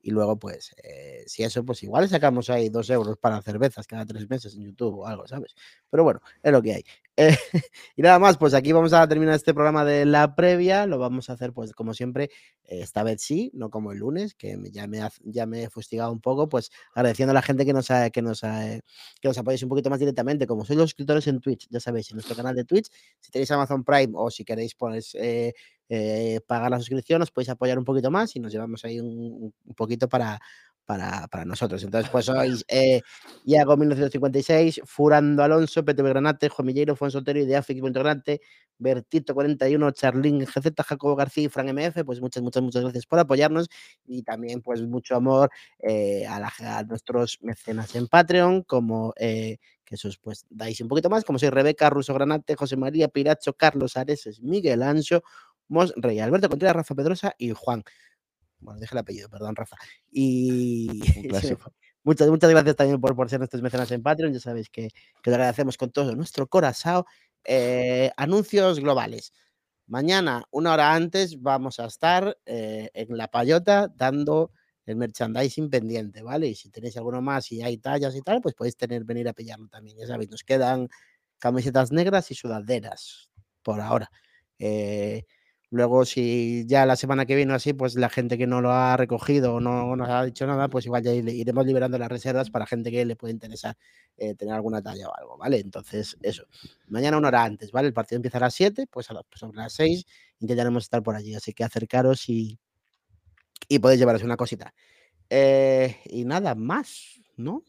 Y luego, pues, eh, si eso, pues igual sacamos ahí dos euros para cervezas cada tres meses en YouTube o algo, ¿sabes? Pero bueno, es lo que hay. Eh, y nada más, pues aquí vamos a terminar este programa de la previa. Lo vamos a hacer, pues, como siempre, esta vez sí, no como el lunes, que ya me, ya me he fustigado un poco, pues agradeciendo a la gente que nos, que, nos ha, que nos apoyéis un poquito más directamente, como sois los suscriptores en Twitch, ya sabéis, en nuestro canal de Twitch, si tenéis Amazon Prime o si queréis, pues, eh, eh, pagar la suscripción, os podéis apoyar un poquito más y nos llevamos ahí un poquito para, para, para, nosotros. Entonces, pues sois eh, Iago 1956, Furando Alonso, PTV Granate, Jomilleiro, Fonso Otero, Ideafix Granate, Bertito 41, Charlín GZ, Jacobo García y Fran MF, pues muchas, muchas, muchas gracias por apoyarnos y también pues mucho amor eh, a, la, nuestros mecenas en Patreon, como eh, que esos pues dais un poquito más, como soy Rebeca, Ruso Granate, José María, Piracho, Carlos Areses, Miguel Ancho, Mos Rey, Alberto Contreras, Rafa Pedrosa y Juan. Bueno, deja el apellido, perdón, Rafa. Y muchas, muchas gracias también por, por ser nuestros mecenas en Patreon. Ya sabéis que, que lo agradecemos con todo nuestro corazón. Eh, anuncios globales. Mañana, una hora antes, vamos a estar eh, en La Payota dando el merchandising pendiente, ¿vale? Y si tenéis alguno más y hay tallas y tal, pues podéis tener, venir a pillarlo también. Ya sabéis, nos quedan camisetas negras y sudaderas por ahora. Eh, Luego, si ya la semana que viene así, pues la gente que no lo ha recogido o no nos ha dicho nada, pues igual ya iremos liberando las reservas para gente que le puede interesar eh, tener alguna talla o algo, ¿vale? Entonces, eso. Mañana una hora antes, ¿vale? El partido empieza a las 7, pues, a las, pues sobre las 6 intentaremos estar por allí. Así que acercaros y, y podéis llevaros una cosita. Eh, y nada más, ¿no?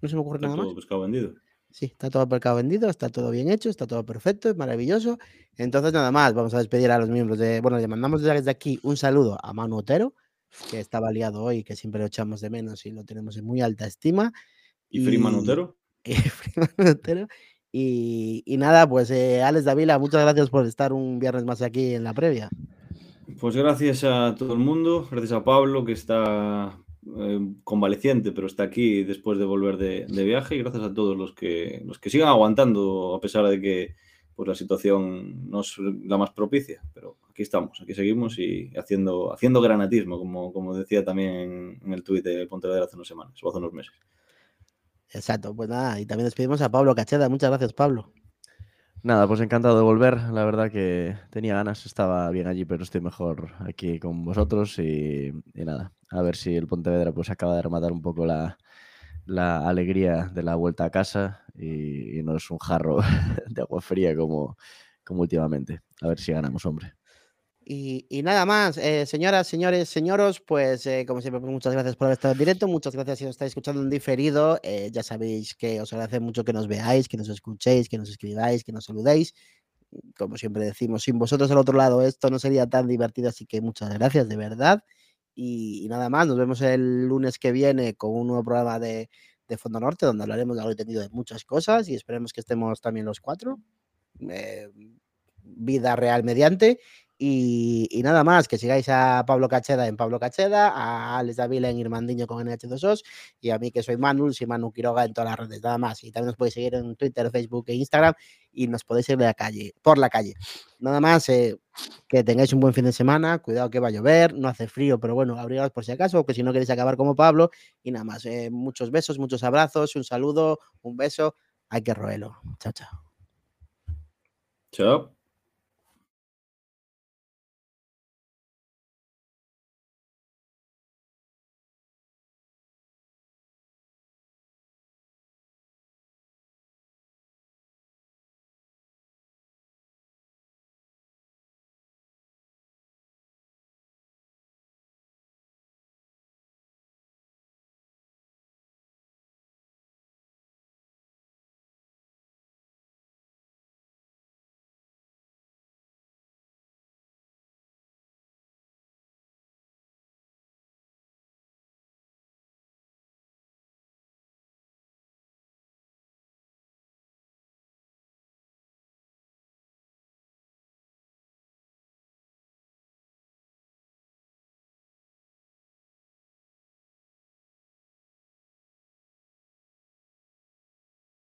No se me ocurre nada más. Pescado vendido. Sí, está todo el mercado vendido, está todo bien hecho, está todo perfecto, es maravilloso. Entonces, nada más, vamos a despedir a los miembros de. Bueno, le mandamos desde aquí un saludo a Manu Otero, que estaba liado hoy, que siempre lo echamos de menos y lo tenemos en muy alta estima. ¿Y, y Freeman Otero? Y, Otero. Y, y, nada, pues eh, Alex Davila, muchas gracias por estar un viernes más aquí en la previa. Pues gracias a todo el mundo, gracias a Pablo, que está eh, convaleciente, pero está aquí después de volver de, viaje. Y gracias a todos los que, los que sigan aguantando, a pesar de que pues, la situación no es la más propicia. Pero aquí estamos, aquí seguimos y haciendo, haciendo granatismo, como, como decía también en, en el tuit de Pontevedra hace unas semanas o hace unos meses. Exacto, pues nada, y también despedimos a Pablo Cacheda. Muchas gracias, Pablo. Nada, pues encantado de volver. La verdad que tenía ganas, estaba bien allí, pero estoy mejor aquí con vosotros y, nada, a ver si el Pontevedra pues acaba de rematar un poco la, la alegría de la vuelta a casa y, y no es un jarro de agua fría como, como últimamente. A ver si ganamos, hombre. Y, y nada más, eh, señoras, señores, señoros, pues eh, como siempre, pues, muchas gracias por haber estado en directo, muchas gracias si os estáis escuchando en diferido, eh, ya sabéis que os agradece mucho que nos veáis, que nos escuchéis, que nos escribáis, que nos saludéis. Como siempre decimos, sin vosotros al otro lado esto no sería tan divertido, así que muchas gracias, de verdad. Y, y nada más, nos vemos el lunes que viene con un nuevo programa de, de Fondo Norte, donde hablaremos de algo entendido de muchas cosas y esperemos que estemos también los cuatro. eh, vida real mediante. Y, y nada más, que sigáis a Pablo Cacheda en Pablo Cacheda, a Alex Davila en Irmandiño con NH2os y a mí que soy Manu, soy Manu Quiroga en todas las redes, nada más. Y también nos podéis seguir en Twitter, Facebook e Instagram y nos podéis seguir de la calle, por la calle. Nada más, eh, que tengáis un buen fin de semana, cuidado que va a llover, no hace frío, pero bueno, abrigaos por si acaso, que si no queréis acabar como Pablo. Y nada más, eh, muchos besos, muchos abrazos, un saludo, un beso, hay que roerlo. Chao, chao. Chao.